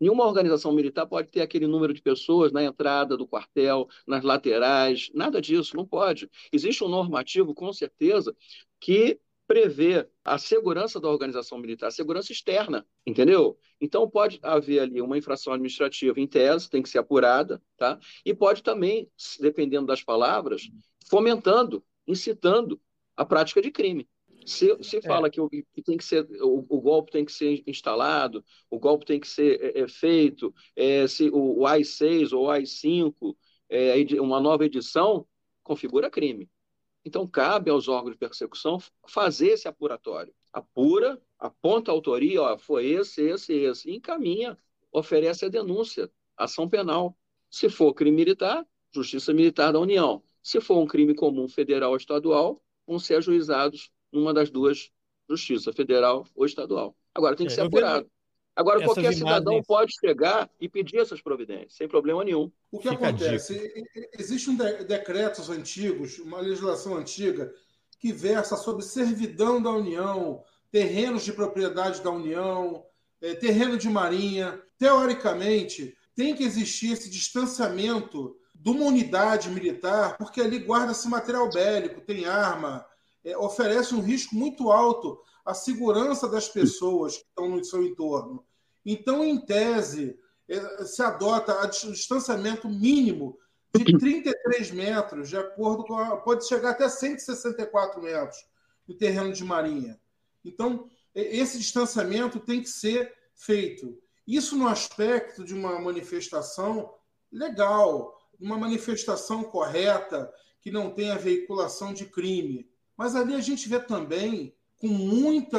Nenhuma organização militar pode ter aquele número de pessoas na entrada do quartel, nas laterais, nada disso, não pode. Existe um normativo, com certeza, que prevê a segurança da organização militar, a segurança externa, entendeu? Então pode haver ali uma infração administrativa em tese, tem que ser apurada, tá? E pode também, dependendo das palavras, fomentando, incitando a prática de crime. Se, se é. fala que, o, que tem que ser, o, o, golpe tem que ser instalado, o golpe tem que ser é, é feito, é, se o, o AI-6 ou o AI-5, é, uma nova edição, configura crime. Então, cabe aos órgãos de persecução fazer esse apuratório. Apura, aponta a autoria, ó, foi esse, esse, esse, e encaminha, oferece a denúncia, ação penal. Se for crime militar, Justiça Militar da União. Se for um crime comum federal ou estadual, vão ser ajuizados numa das duas justiças, federal ou estadual. Agora, tem que é, ser apurado. Agora, Essas qualquer cidadão imagens... pode chegar e pedir essas providências, sem problema nenhum. O que Fica acontece? Existem decretos antigos, uma legislação antiga, que versa sobre servidão da União, terrenos de propriedade da União, é, terreno de marinha. Teoricamente, tem que existir esse distanciamento de uma unidade militar, porque ali guarda-se material bélico, tem arma, é, oferece um risco muito alto à segurança das pessoas que estão no seu entorno. Então, em tese, é, se adota o distanciamento mínimo de 33 metros, de acordo com a, pode chegar até 164 metros no terreno de marinha. Então, esse distanciamento tem que ser feito. Isso no aspecto de uma manifestação legal, uma manifestação correta, que não tenha veiculação de crime. Mas ali a gente vê também, com muita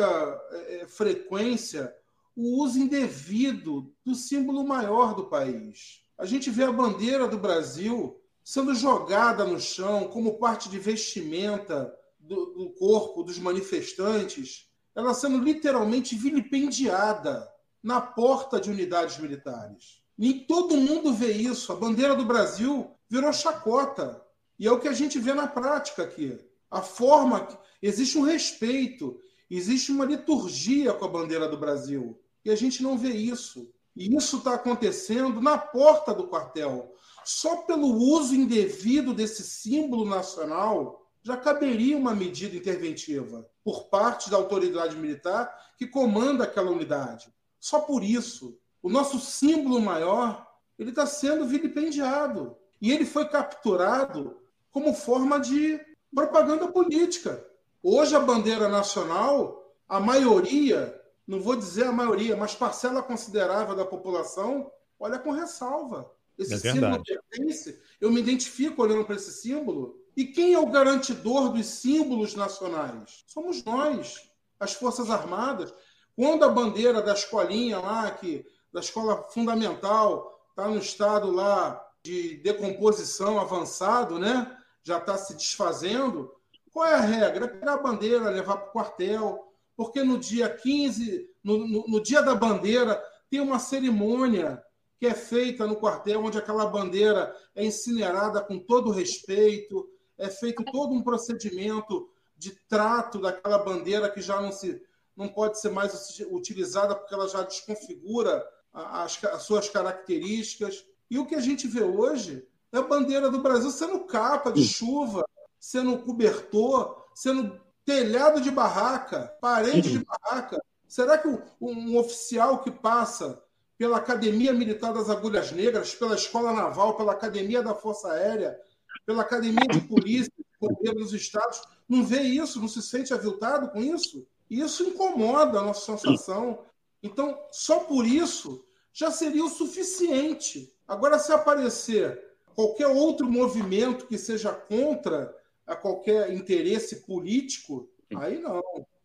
é, frequência, o uso indevido do símbolo maior do país. A gente vê a bandeira do Brasil sendo jogada no chão como parte de vestimenta do, do corpo dos manifestantes, ela sendo literalmente vilipendiada na porta de unidades militares. Nem todo mundo vê isso. A bandeira do Brasil virou chacota. E é o que a gente vê na prática aqui. A forma. Existe um respeito, existe uma liturgia com a bandeira do Brasil. E a gente não vê isso. E isso está acontecendo na porta do quartel. Só pelo uso indevido desse símbolo nacional já caberia uma medida interventiva por parte da autoridade militar que comanda aquela unidade. Só por isso o nosso símbolo maior, ele está sendo vilipendiado. E ele foi capturado como forma de propaganda política. Hoje, a bandeira nacional, a maioria, não vou dizer a maioria, mas parcela considerável da população, olha com ressalva. Esse é símbolo pertence, eu me identifico olhando para esse símbolo. E quem é o garantidor dos símbolos nacionais? Somos nós, as Forças Armadas. Quando a bandeira da escolinha lá, que da escola fundamental, está no estado lá de decomposição avançado, né? já está se desfazendo. Qual é a regra? É pegar a bandeira, levar para o quartel, porque no dia 15, no, no, no dia da bandeira, tem uma cerimônia que é feita no quartel, onde aquela bandeira é incinerada com todo respeito, é feito todo um procedimento de trato daquela bandeira que já não se não pode ser mais utilizada porque ela já desconfigura as, as suas características. E o que a gente vê hoje é a bandeira do Brasil sendo capa de chuva, sendo cobertor, sendo telhado de barraca, parede de barraca. Será que um, um oficial que passa pela Academia Militar das Agulhas Negras, pela Escola Naval, pela Academia da Força Aérea, pela Academia de Polícia, Bombeiro dos Estados, não vê isso, não se sente aviltado com isso? E isso incomoda a nossa sensação. Então, só por isso já seria o suficiente. Agora, se aparecer qualquer outro movimento que seja contra a qualquer interesse político, aí não.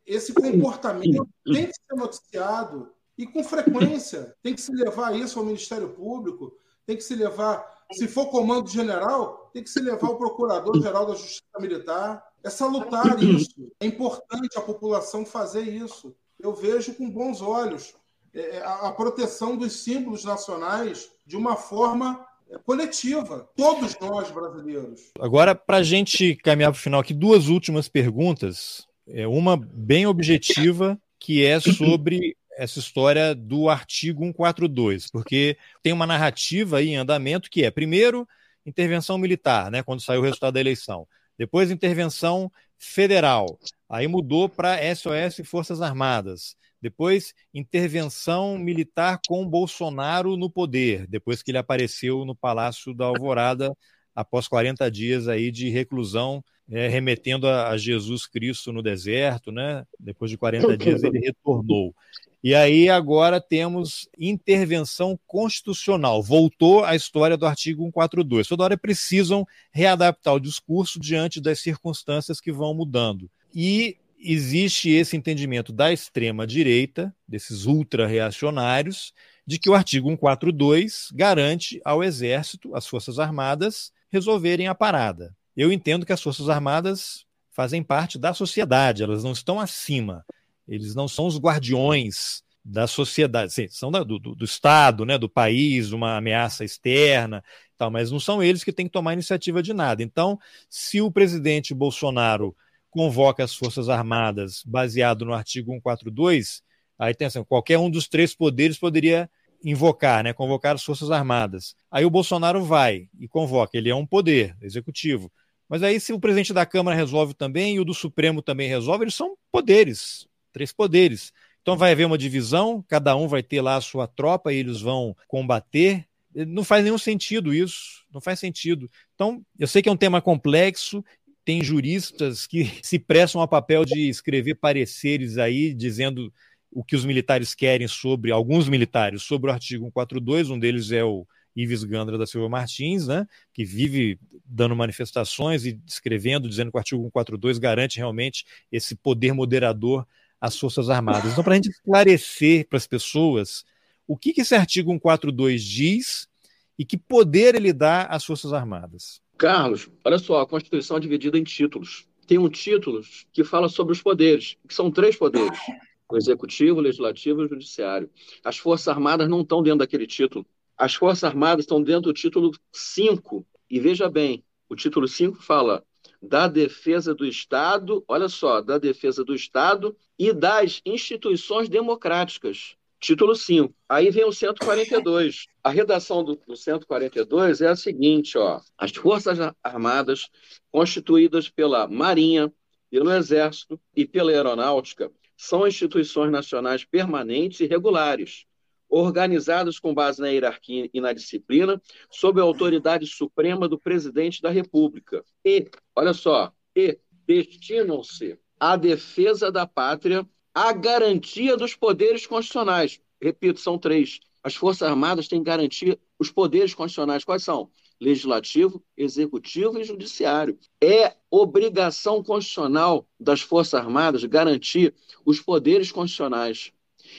Esse comportamento tem que ser noticiado e com frequência. Tem que se levar isso ao Ministério Público, tem que se levar, se for comando general, tem que se levar ao Procurador-Geral da Justiça Militar. É salutar *clears throat* isso. É importante a população fazer isso. Eu vejo com bons olhos é, a proteção dos símbolos nacionais de uma forma coletiva, todos nós brasileiros. Agora, para a gente caminhar para o final aqui, duas últimas perguntas. É uma bem objetiva, que é sobre essa história do artigo 142, porque tem uma narrativa aí em andamento que é, primeiro, intervenção militar, né, quando saiu o resultado da eleição. Depois, intervenção federal. Aí mudou para SOS Forças Armadas. Depois, intervenção militar com Bolsonaro no poder, depois que ele apareceu no Palácio da Alvorada após 40 dias aí de reclusão, é, remetendo a, a, Jesus Cristo no deserto, né? Depois de 40 dias ele retornou. E aí agora temos intervenção constitucional. Voltou a história do artigo 142. Toda hora precisam readaptar o discurso diante das circunstâncias que vão mudando. E existe esse entendimento da extrema-direita, desses ultra-reacionários, de que o artigo 142 garante ao Exército, às Forças Armadas, resolverem a parada. Eu entendo que as Forças Armadas fazem parte da sociedade, elas não estão acima, eles não são os guardiões da sociedade, Sim, são da, do, do, Estado, né, do país, uma ameaça externa, tal, mas não são eles que têm que tomar iniciativa de nada. Então, se o presidente Bolsonaro convoca as Forças Armadas baseado no artigo 142, aí tem assim, qualquer um dos três poderes poderia invocar, né, convocar as Forças Armadas. Aí o Bolsonaro vai e convoca, ele é um poder executivo. Mas aí, se o presidente da Câmara resolve também e o do Supremo também resolve, eles são poderes, três poderes. Então vai haver uma divisão, cada um vai ter lá a sua tropa e eles vão combater. Não faz nenhum sentido isso, não faz sentido. Então, eu sei que é um tema complexo tem juristas que *laughs* se prestam ao papel de escrever pareceres aí dizendo o que os militares querem sobre, alguns militares, sobre o artigo 142, um deles é o Ives Gandra da Silva Martins, né, que vive dando manifestações e escrevendo, dizendo que o artigo 142 garante realmente esse poder moderador às Forças Armadas. Então, para a gente esclarecer para as pessoas o que, que esse artigo 142 diz e que poder ele dá às Forças Armadas. Carlos, olha só, a Constituição é dividida em títulos. Tem um título que fala sobre os poderes, que são três poderes: *laughs* o executivo, o legislativo e o judiciário. As Forças Armadas não estão dentro daquele título. As Forças Armadas estão dentro do título 5. E veja bem, o título 5 fala da defesa do Estado, olha só, da defesa do Estado e das instituições democráticas. Título 5. Aí vem o 142. A redação do, do 142 é a seguinte: ó, as Forças Armadas, constituídas pela Marinha, pelo Exército e pela Aeronáutica, são instituições nacionais permanentes e regulares, organizadas com base na hierarquia e na disciplina, sob a autoridade suprema do presidente da República. E, olha só, e destinam-se à defesa da pátria a garantia dos poderes constitucionais. Repito, são três. As Forças Armadas têm que garantir os poderes constitucionais. Quais são? Legislativo, Executivo e Judiciário. É obrigação constitucional das Forças Armadas garantir os poderes constitucionais.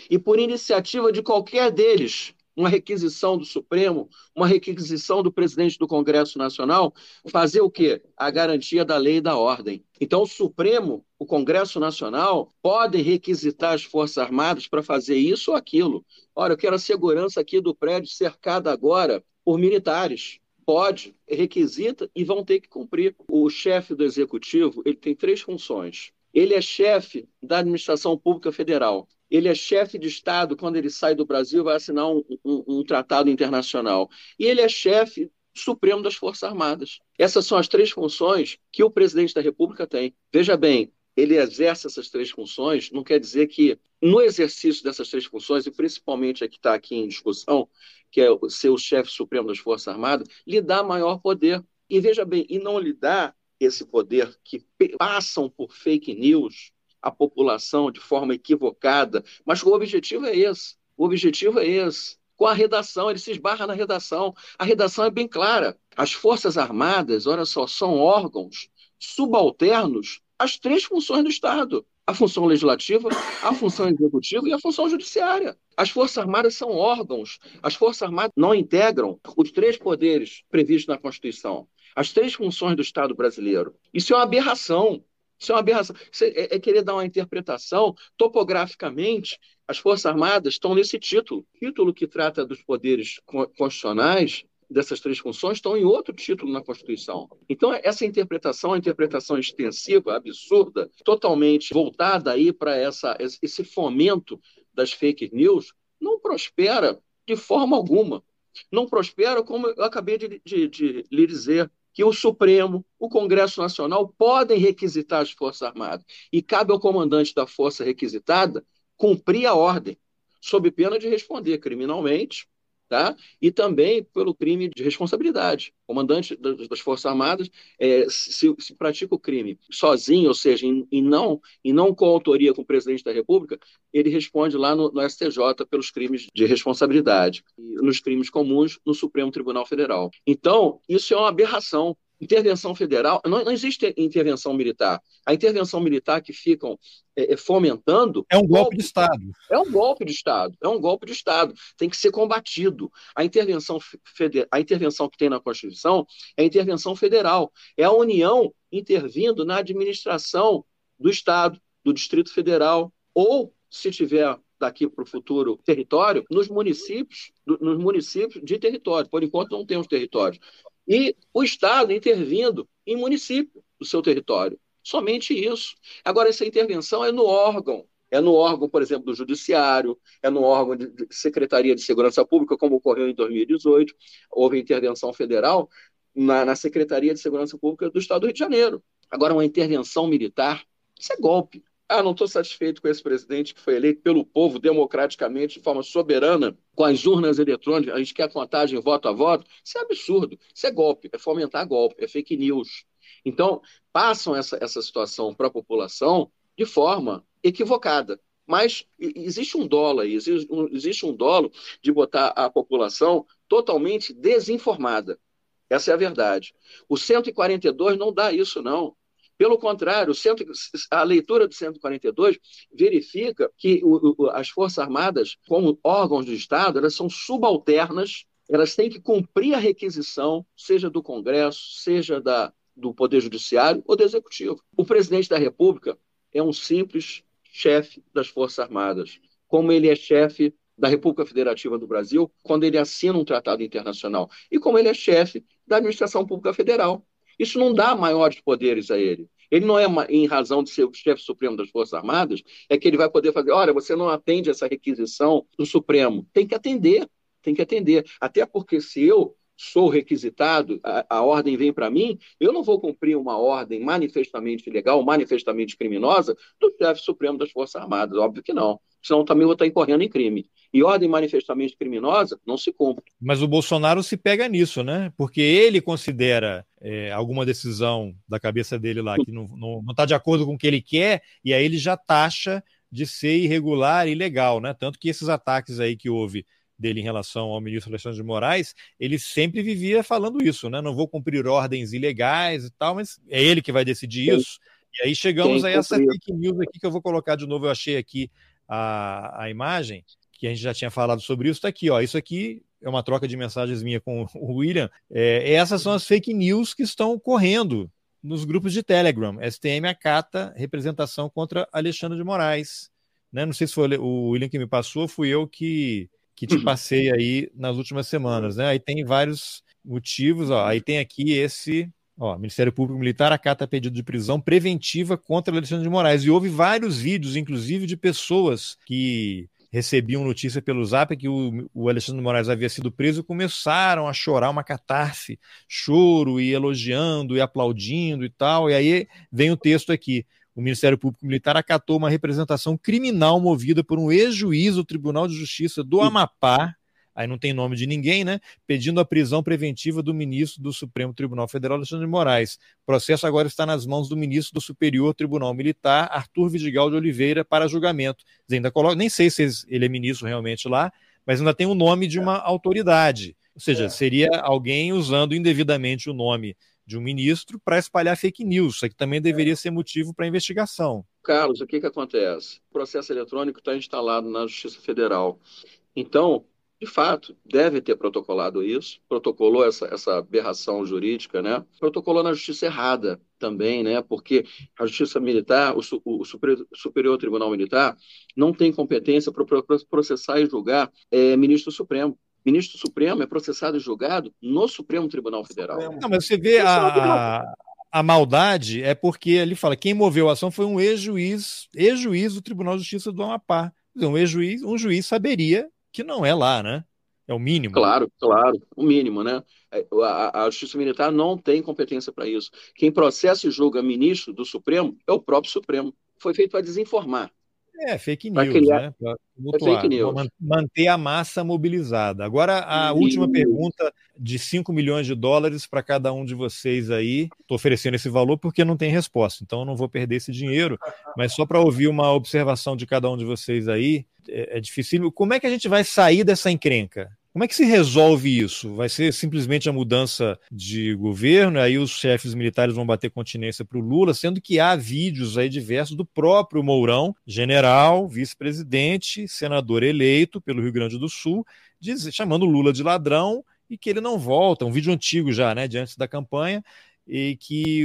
E por iniciativa de qualquer deles, uma requisição do Supremo, uma requisição do presidente do Congresso Nacional, fazer o quê? A garantia da lei e da ordem. Então, o Supremo, o Congresso Nacional, podem requisitar as Forças Armadas para fazer isso ou aquilo. Olha, eu quero a segurança aqui do prédio cercada agora por militares. Pode, requisita e vão ter que cumprir. O chefe do Executivo ele tem três funções. Ele é chefe da administração pública federal ele é chefe de Estado quando ele sai do Brasil vai assinar um, um, um tratado internacional. E ele é chefe supremo das Forças Armadas. Essas são as três funções que o presidente da República tem. Veja bem, ele exerce essas três funções, não quer dizer que no exercício dessas três funções, e principalmente a que está aqui em discussão, que é ser o chefe supremo das Forças Armadas, lhe dá maior poder. E veja bem, e não lhe dá esse poder, que passam por fake news a população de forma equivocada, mas o objetivo é esse. O objetivo é esse. Com a redação, ele se esbarra na redação. A redação é bem clara. As Forças Armadas, olha só, são órgãos subalternos às três funções do Estado: a função legislativa, a função executiva e a função judiciária. As Forças Armadas são órgãos. As Forças Armadas não integram os três poderes previstos na Constituição as três funções do Estado brasileiro. Isso é uma aberração. Isso é uma aberração. É, é querer dar uma interpretação topograficamente. As Forças Armadas estão nesse título. O título que trata dos poderes constitucionais dessas três funções estão em outro título na Constituição. Então, essa interpretação, a interpretação extensiva, absurda, totalmente voltada aí para esse fomento das fake news, não prospera de forma alguma. Não prospera, como eu acabei de, de, de lhe dizer que o Supremo, o Congresso Nacional podem requisitar as Forças Armadas. E cabe ao comandante da força requisitada cumprir a ordem, sob pena de responder criminalmente tá? e também pelo crime de responsabilidade. O comandante das Forças Armadas, é, se, se, pratica o crime sozinho, ou seja, em, não, em não coautoria com o presidente da República, ele responde lá no, no STJ pelos crimes de responsabilidade, nos crimes comuns no Supremo Tribunal Federal. Então, isso é uma aberração intervenção federal, não, não, existe intervenção militar. A intervenção militar que ficam é, é fomentando. É um golpe, golpe de Estado. É um golpe de Estado. É um golpe de Estado. Tem que ser combatido. A intervenção, a intervenção que tem na Constituição é a intervenção federal. É a União intervindo na administração do Estado, do Distrito Federal, ou, se tiver daqui para o futuro território, nos municípios, nos municípios de território. Por enquanto não temos território e o Estado intervindo em município do seu território. Somente isso. Agora, essa intervenção é no órgão. É no órgão, por exemplo, do Judiciário, é no órgão de Secretaria de Segurança Pública, como ocorreu em 2018. Houve intervenção federal na, na Secretaria de Segurança Pública do Estado do Rio de Janeiro. Agora, uma intervenção militar, isso é golpe. Ah, não estou satisfeito com esse presidente que foi eleito pelo povo democraticamente, de forma soberana, com as urnas eletrônicas, a gente quer contagem voto a voto. Isso é absurdo, isso é golpe, é fomentar golpe, é fake news. Então, passam essa, essa situação para a população de forma equivocada. Mas existe um dolo aí, existe um, existe um dolo de botar a população totalmente desinformada. Essa é a verdade. O 142 não dá isso, não. Pelo contrário, a leitura do 142 verifica que as Forças Armadas, como órgãos do Estado, elas são subalternas, elas têm que cumprir a requisição, seja do Congresso, seja da, do Poder Judiciário ou do Executivo. O presidente da República é um simples chefe das Forças Armadas, como ele é chefe da República Federativa do Brasil quando ele assina um tratado internacional e como ele é chefe da Administração Pública Federal. Isso não dá maiores poderes a ele. Ele não é em razão de ser o chefe supremo das Forças Armadas, é que ele vai poder fazer, olha, você não atende essa requisição do Supremo. Tem que atender, tem que atender. Até porque se eu sou requisitado, a, a ordem vem para mim, eu não vou cumprir uma ordem manifestamente ilegal, manifestamente criminosa do chefe supremo das Forças Armadas. Óbvio que não. Senão também vou estar incorrendo em crime. E ordem manifestamente criminosa não se cumpre. Mas o Bolsonaro se pega nisso, né? Porque ele considera é, alguma decisão da cabeça dele lá que não está de acordo com o que ele quer, e aí ele já taxa de ser irregular ilegal, né? Tanto que esses ataques aí que houve dele em relação ao ministro Alexandre de Moraes, ele sempre vivia falando isso, né? Não vou cumprir ordens ilegais e tal, mas é ele que vai decidir Sim. isso. E aí chegamos Sim, a essa fake news aqui que eu vou colocar de novo. Eu achei aqui a, a imagem que a gente já tinha falado sobre isso, está aqui, ó. Isso aqui é uma troca de mensagens minha com *laughs* o William. É, essas são as fake news que estão correndo nos grupos de Telegram. STM acata representação contra Alexandre de Moraes. Né? Não sei se foi o William que me passou, fui eu que, que te passei aí nas últimas semanas. Né? Aí tem vários motivos. Ó. Aí tem aqui esse. Ó, Ministério Público Militar acata pedido de prisão preventiva contra Alexandre de Moraes. E houve vários vídeos, inclusive, de pessoas que recebiam notícia pelo zap que o, o Alexandre de Moraes havia sido preso e começaram a chorar uma catarse, choro e elogiando e aplaudindo e tal. E aí vem o texto aqui. O Ministério Público Militar acatou uma representação criminal movida por um ex-juiz do Tribunal de Justiça do Amapá, aí não tem nome de ninguém, né? Pedindo a prisão preventiva do ministro do Supremo Tribunal Federal, Alexandre de Moraes. O processo agora está nas mãos do ministro do Superior Tribunal Militar, Arthur Vidigal de Oliveira, para julgamento. Ainda coloca, nem sei se ele é ministro realmente lá, mas ainda tem o nome de uma autoridade. Ou seja, é. seria alguém usando indevidamente o nome de um ministro para espalhar fake news. Isso aqui também deveria ser motivo para investigação. Carlos, o que, que acontece? O processo eletrônico está instalado na Justiça Federal. Então, de fato, deve ter protocolado isso, protocolou essa, essa aberração jurídica, né? Protocolou na justiça errada também, né? Porque a justiça militar, o, o Superior, Superior, Tribunal Militar, não tem competência para processar e julgar é, ministro Supremo ministro Supremo é processado e julgado no Supremo Tribunal Federal. Não, mas você vê a, a maldade é porque ele fala quem moveu a ação foi um ex-juiz, ex-juiz do Tribunal de Justiça do Amapá. Um ex-juiz, um juiz saberia que não é lá, né? É o mínimo. Claro, claro, o mínimo, né? É, a, a Justiça Militar não tem competência para isso. Quem processa e julga ministro do Supremo é o próprio Supremo. Foi feito para desinformar. É, fake news, criar... né? Pra é fake news. Manter a massa mobilizada. Agora, a e... última pergunta de 5 milhões de dólares para cada um de vocês aí. Estou oferecendo esse valor porque não tem resposta, então eu não vou perder esse dinheiro. Mas só para ouvir uma observação de cada um de vocês aí, é, é difícil. Como é que a gente vai sair dessa encrenca? Como é que se resolve isso? Vai ser simplesmente a mudança de governo, aí os chefes militares vão bater continência para o Lula, sendo que há vídeos aí diversos do próprio Mourão, general, vice-presidente, senador eleito pelo Rio Grande do Sul, diz, chamando Lula de ladrão e que ele não volta. Um vídeo antigo já, né, diante da campanha, e que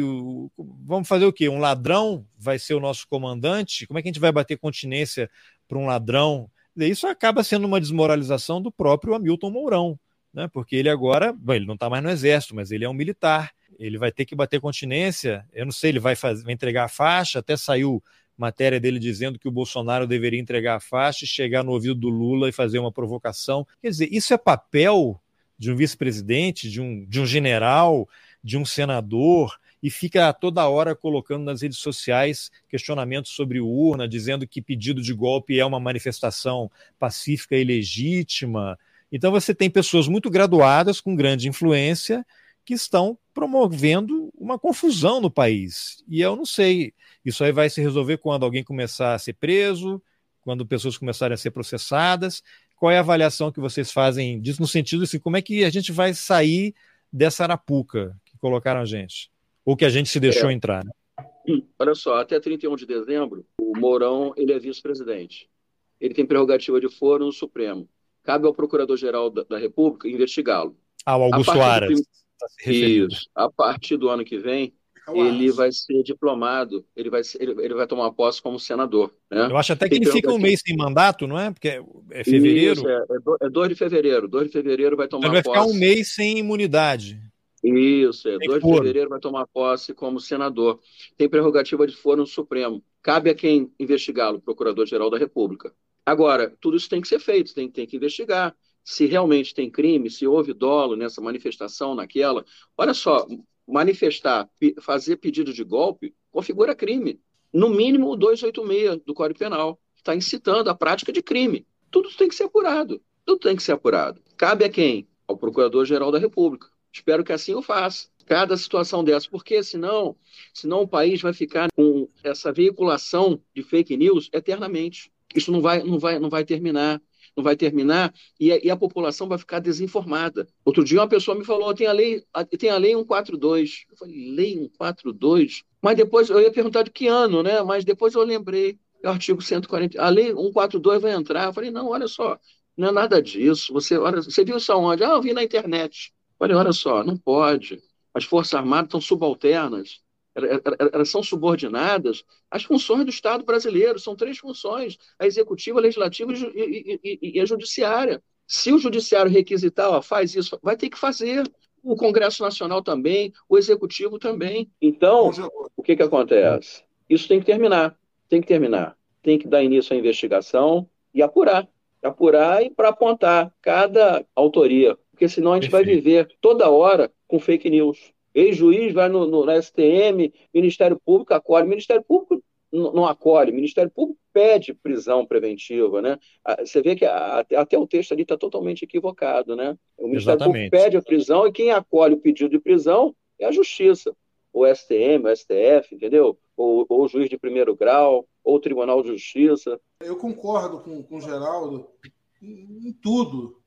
vamos fazer o quê? Um ladrão vai ser o nosso comandante? Como é que a gente vai bater continência para um ladrão? Isso acaba sendo uma desmoralização do próprio Hamilton Mourão, né? porque ele agora, bom, ele não está mais no exército, mas ele é um militar, ele vai ter que bater continência, eu não sei, ele vai, fazer, vai entregar a faixa, até saiu matéria dele dizendo que o Bolsonaro deveria entregar a faixa, chegar no ouvido do Lula e fazer uma provocação. Quer dizer, isso é papel de um vice-presidente, de um, de um general, de um senador, e fica toda hora colocando nas redes sociais questionamentos sobre urna, dizendo que pedido de golpe é uma manifestação pacífica e legítima. Então você tem pessoas muito graduadas, com grande influência, que estão promovendo uma confusão no país. E eu não sei, isso aí vai se resolver quando alguém começar a ser preso, quando pessoas começarem a ser processadas. Qual é a avaliação que vocês fazem disso, no sentido assim, como é que a gente vai sair dessa arapuca que colocaram a gente? Ou que a gente se deixou é. entrar. Né? Olha só, até 31 de dezembro, o Mourão ele é vice-presidente. Ele tem prerrogativa de foro no Supremo. Cabe ao Procurador-Geral da, da, República investigá-lo. Ah, o Augusto Aras. Tá Isso. A partir do ano que vem, ele vai ser diplomado, ele vai, ser, ele, ele, vai tomar posse como senador. Né? Eu acho até que ele fica um mês sem mandato, não é? Porque é fevereiro. Isso, é, é 2 de fevereiro. 2 de fevereiro vai tomar então ele vai posse. Ele vai ficar um mês sem imunidade. Isso, é. 2 de fevereiro vai tomar posse como senador. Tem prerrogativa de foro no Supremo. Cabe a quem investigá-lo, Procurador-Geral da República. Agora, tudo isso tem que ser feito, tem, tem que investigar. Se realmente tem crime, se houve dolo nessa manifestação, naquela. Olha só, manifestar, fazer pedido de golpe, configura crime. No mínimo o 286 do Código Penal. Está incitando a prática de crime. Tudo tem que ser apurado. Tudo tem que ser apurado. Cabe a quem? Ao Procurador-Geral da República. Espero que assim o faça. Cada situação dessa, porque senão, senão o país vai ficar com essa veiculação de fake news eternamente. Isso não vai, não vai, não vai terminar não vai terminar e a, e a, população vai ficar desinformada. Outro dia uma pessoa me falou, tem a lei, tem a lei 142. Eu falei, lei 142? Mas depois eu ia perguntar de que ano, né? Mas depois eu lembrei, é o artigo 140. A lei 142 vai entrar. Eu falei, não, olha só, não é nada disso. Você, olha, você viu isso aonde? Ah, eu vi na internet. Olha, olha só, não pode. As Forças Armadas estão subalternas, elas são subordinadas às funções do Estado brasileiro. São três funções: a executiva, a legislativa e, e, e a judiciária. Se o judiciário requisitar, ó, faz isso, vai ter que fazer. O Congresso Nacional também, o Executivo também. Então, o que, que acontece? Isso tem que terminar. Tem que terminar. Tem que dar início à investigação e apurar. Apurar e para apontar cada autoria porque senão a gente Perfeito. vai viver toda hora com fake news. Ex-juiz vai no, no, na STM, Ministério Público acolhe. Ministério Público não acolhe. O Ministério Público pede prisão preventiva, né? Você vê que até o texto ali está totalmente equivocado, né? O Ministério Exatamente. Público pede a prisão e quem acolhe o pedido de prisão é a Justiça, o STM, o STF, entendeu? Ou, ou o juiz de primeiro grau, ou o Tribunal de Justiça. Eu concordo com, com o Geraldo em, em tudo.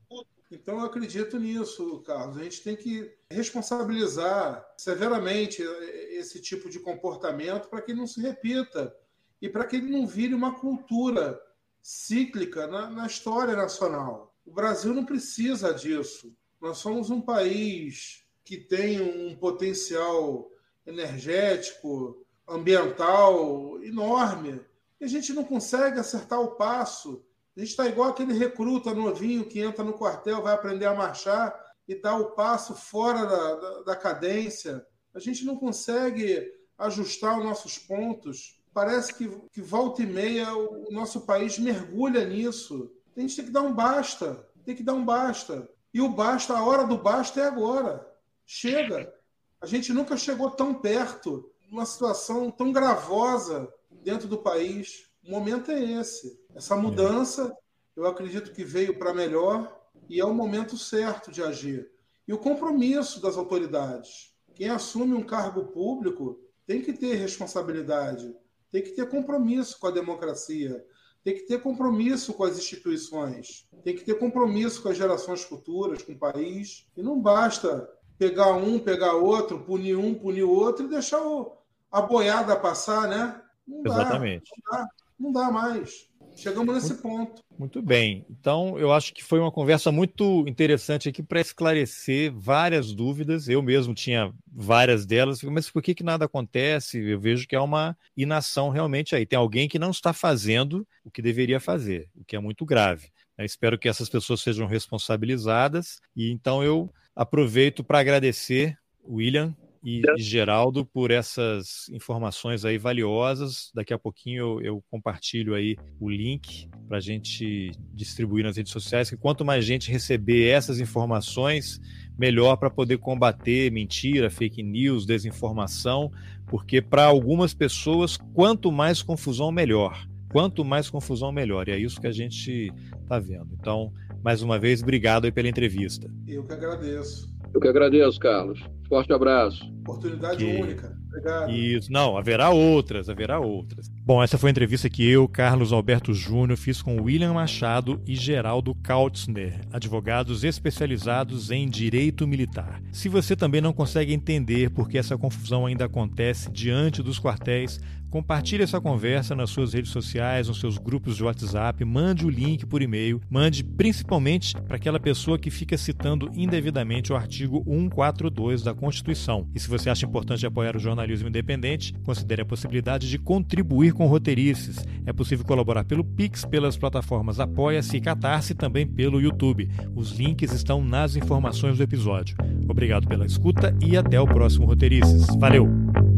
Então, eu acredito nisso, Carlos. A gente tem que responsabilizar severamente esse tipo de comportamento para que não se repita e para que ele não vire uma cultura cíclica na, na, história nacional. O Brasil não precisa disso. Nós somos um país que tem um potencial energético, ambiental enorme. E a gente não consegue acertar o passo a gente está igual aquele recruta novinho que entra no quartel, vai aprender a marchar e dá o passo fora da, da, da cadência. A gente não consegue ajustar os nossos pontos. Parece que, que volta e meia o, nosso país mergulha nisso. A gente tem que dar um basta. Tem que dar um basta. E o basta, a hora do basta é agora. Chega. A gente nunca chegou tão perto, numa situação tão gravosa dentro do país. O momento é esse. Essa mudança, eu acredito que veio para melhor e é o momento certo de agir. E o compromisso das autoridades. Quem assume um cargo público tem que ter responsabilidade, tem que ter compromisso com a democracia, tem que ter compromisso com as instituições, tem que ter compromisso com as gerações futuras, com o país. E não basta pegar um, pegar outro, punir um, punir outro e deixar o, a boiada passar, né? Não Exatamente. Dá, não dá não dá mais. Chegamos nesse ponto. Muito bem. Então, eu acho que foi uma conversa muito interessante aqui para esclarecer várias dúvidas. Eu mesmo tinha várias delas, mas por que, que nada acontece? Eu vejo que é uma inação realmente aí. Tem alguém que não está fazendo o que deveria fazer, o que é muito grave. Eu espero que essas pessoas sejam responsabilizadas. E então eu aproveito para agradecer, William, e, e, Geraldo por essas informações aí valiosas. Daqui a pouquinho eu, eu compartilho aí o link para a gente distribuir nas redes sociais. Que quanto mais gente receber essas informações, melhor para poder combater mentira, fake news, desinformação, porque para algumas pessoas, quanto mais confusão, melhor. Quanto mais confusão, melhor. E é isso que a gente está vendo. Então, mais uma vez, obrigado aí pela entrevista. Eu que agradeço. Eu que agradeço, Carlos. Forte abraço. Oportunidade que... única. Obrigado. Isso, não, haverá outras, haverá outras. Bom, essa foi a entrevista que eu, Carlos Alberto Júnior, fiz com William Machado e Geraldo Kautzner, advogados especializados em direito militar. Se você também não consegue entender por que essa confusão ainda acontece diante dos quartéis, Compartilhe essa conversa nas suas redes sociais, nos seus grupos de WhatsApp, mande o link por e-mail, mande principalmente para aquela pessoa que fica citando indevidamente o artigo 142 da Constituição. E se você acha importante apoiar o jornalismo independente, considere a possibilidade de contribuir com roteirices. É possível colaborar pelo Pix, pelas plataformas Apoia-se e Catarse e também pelo YouTube. Os links estão nas informações do episódio. Obrigado pela escuta e até o próximo Roteirices. Valeu!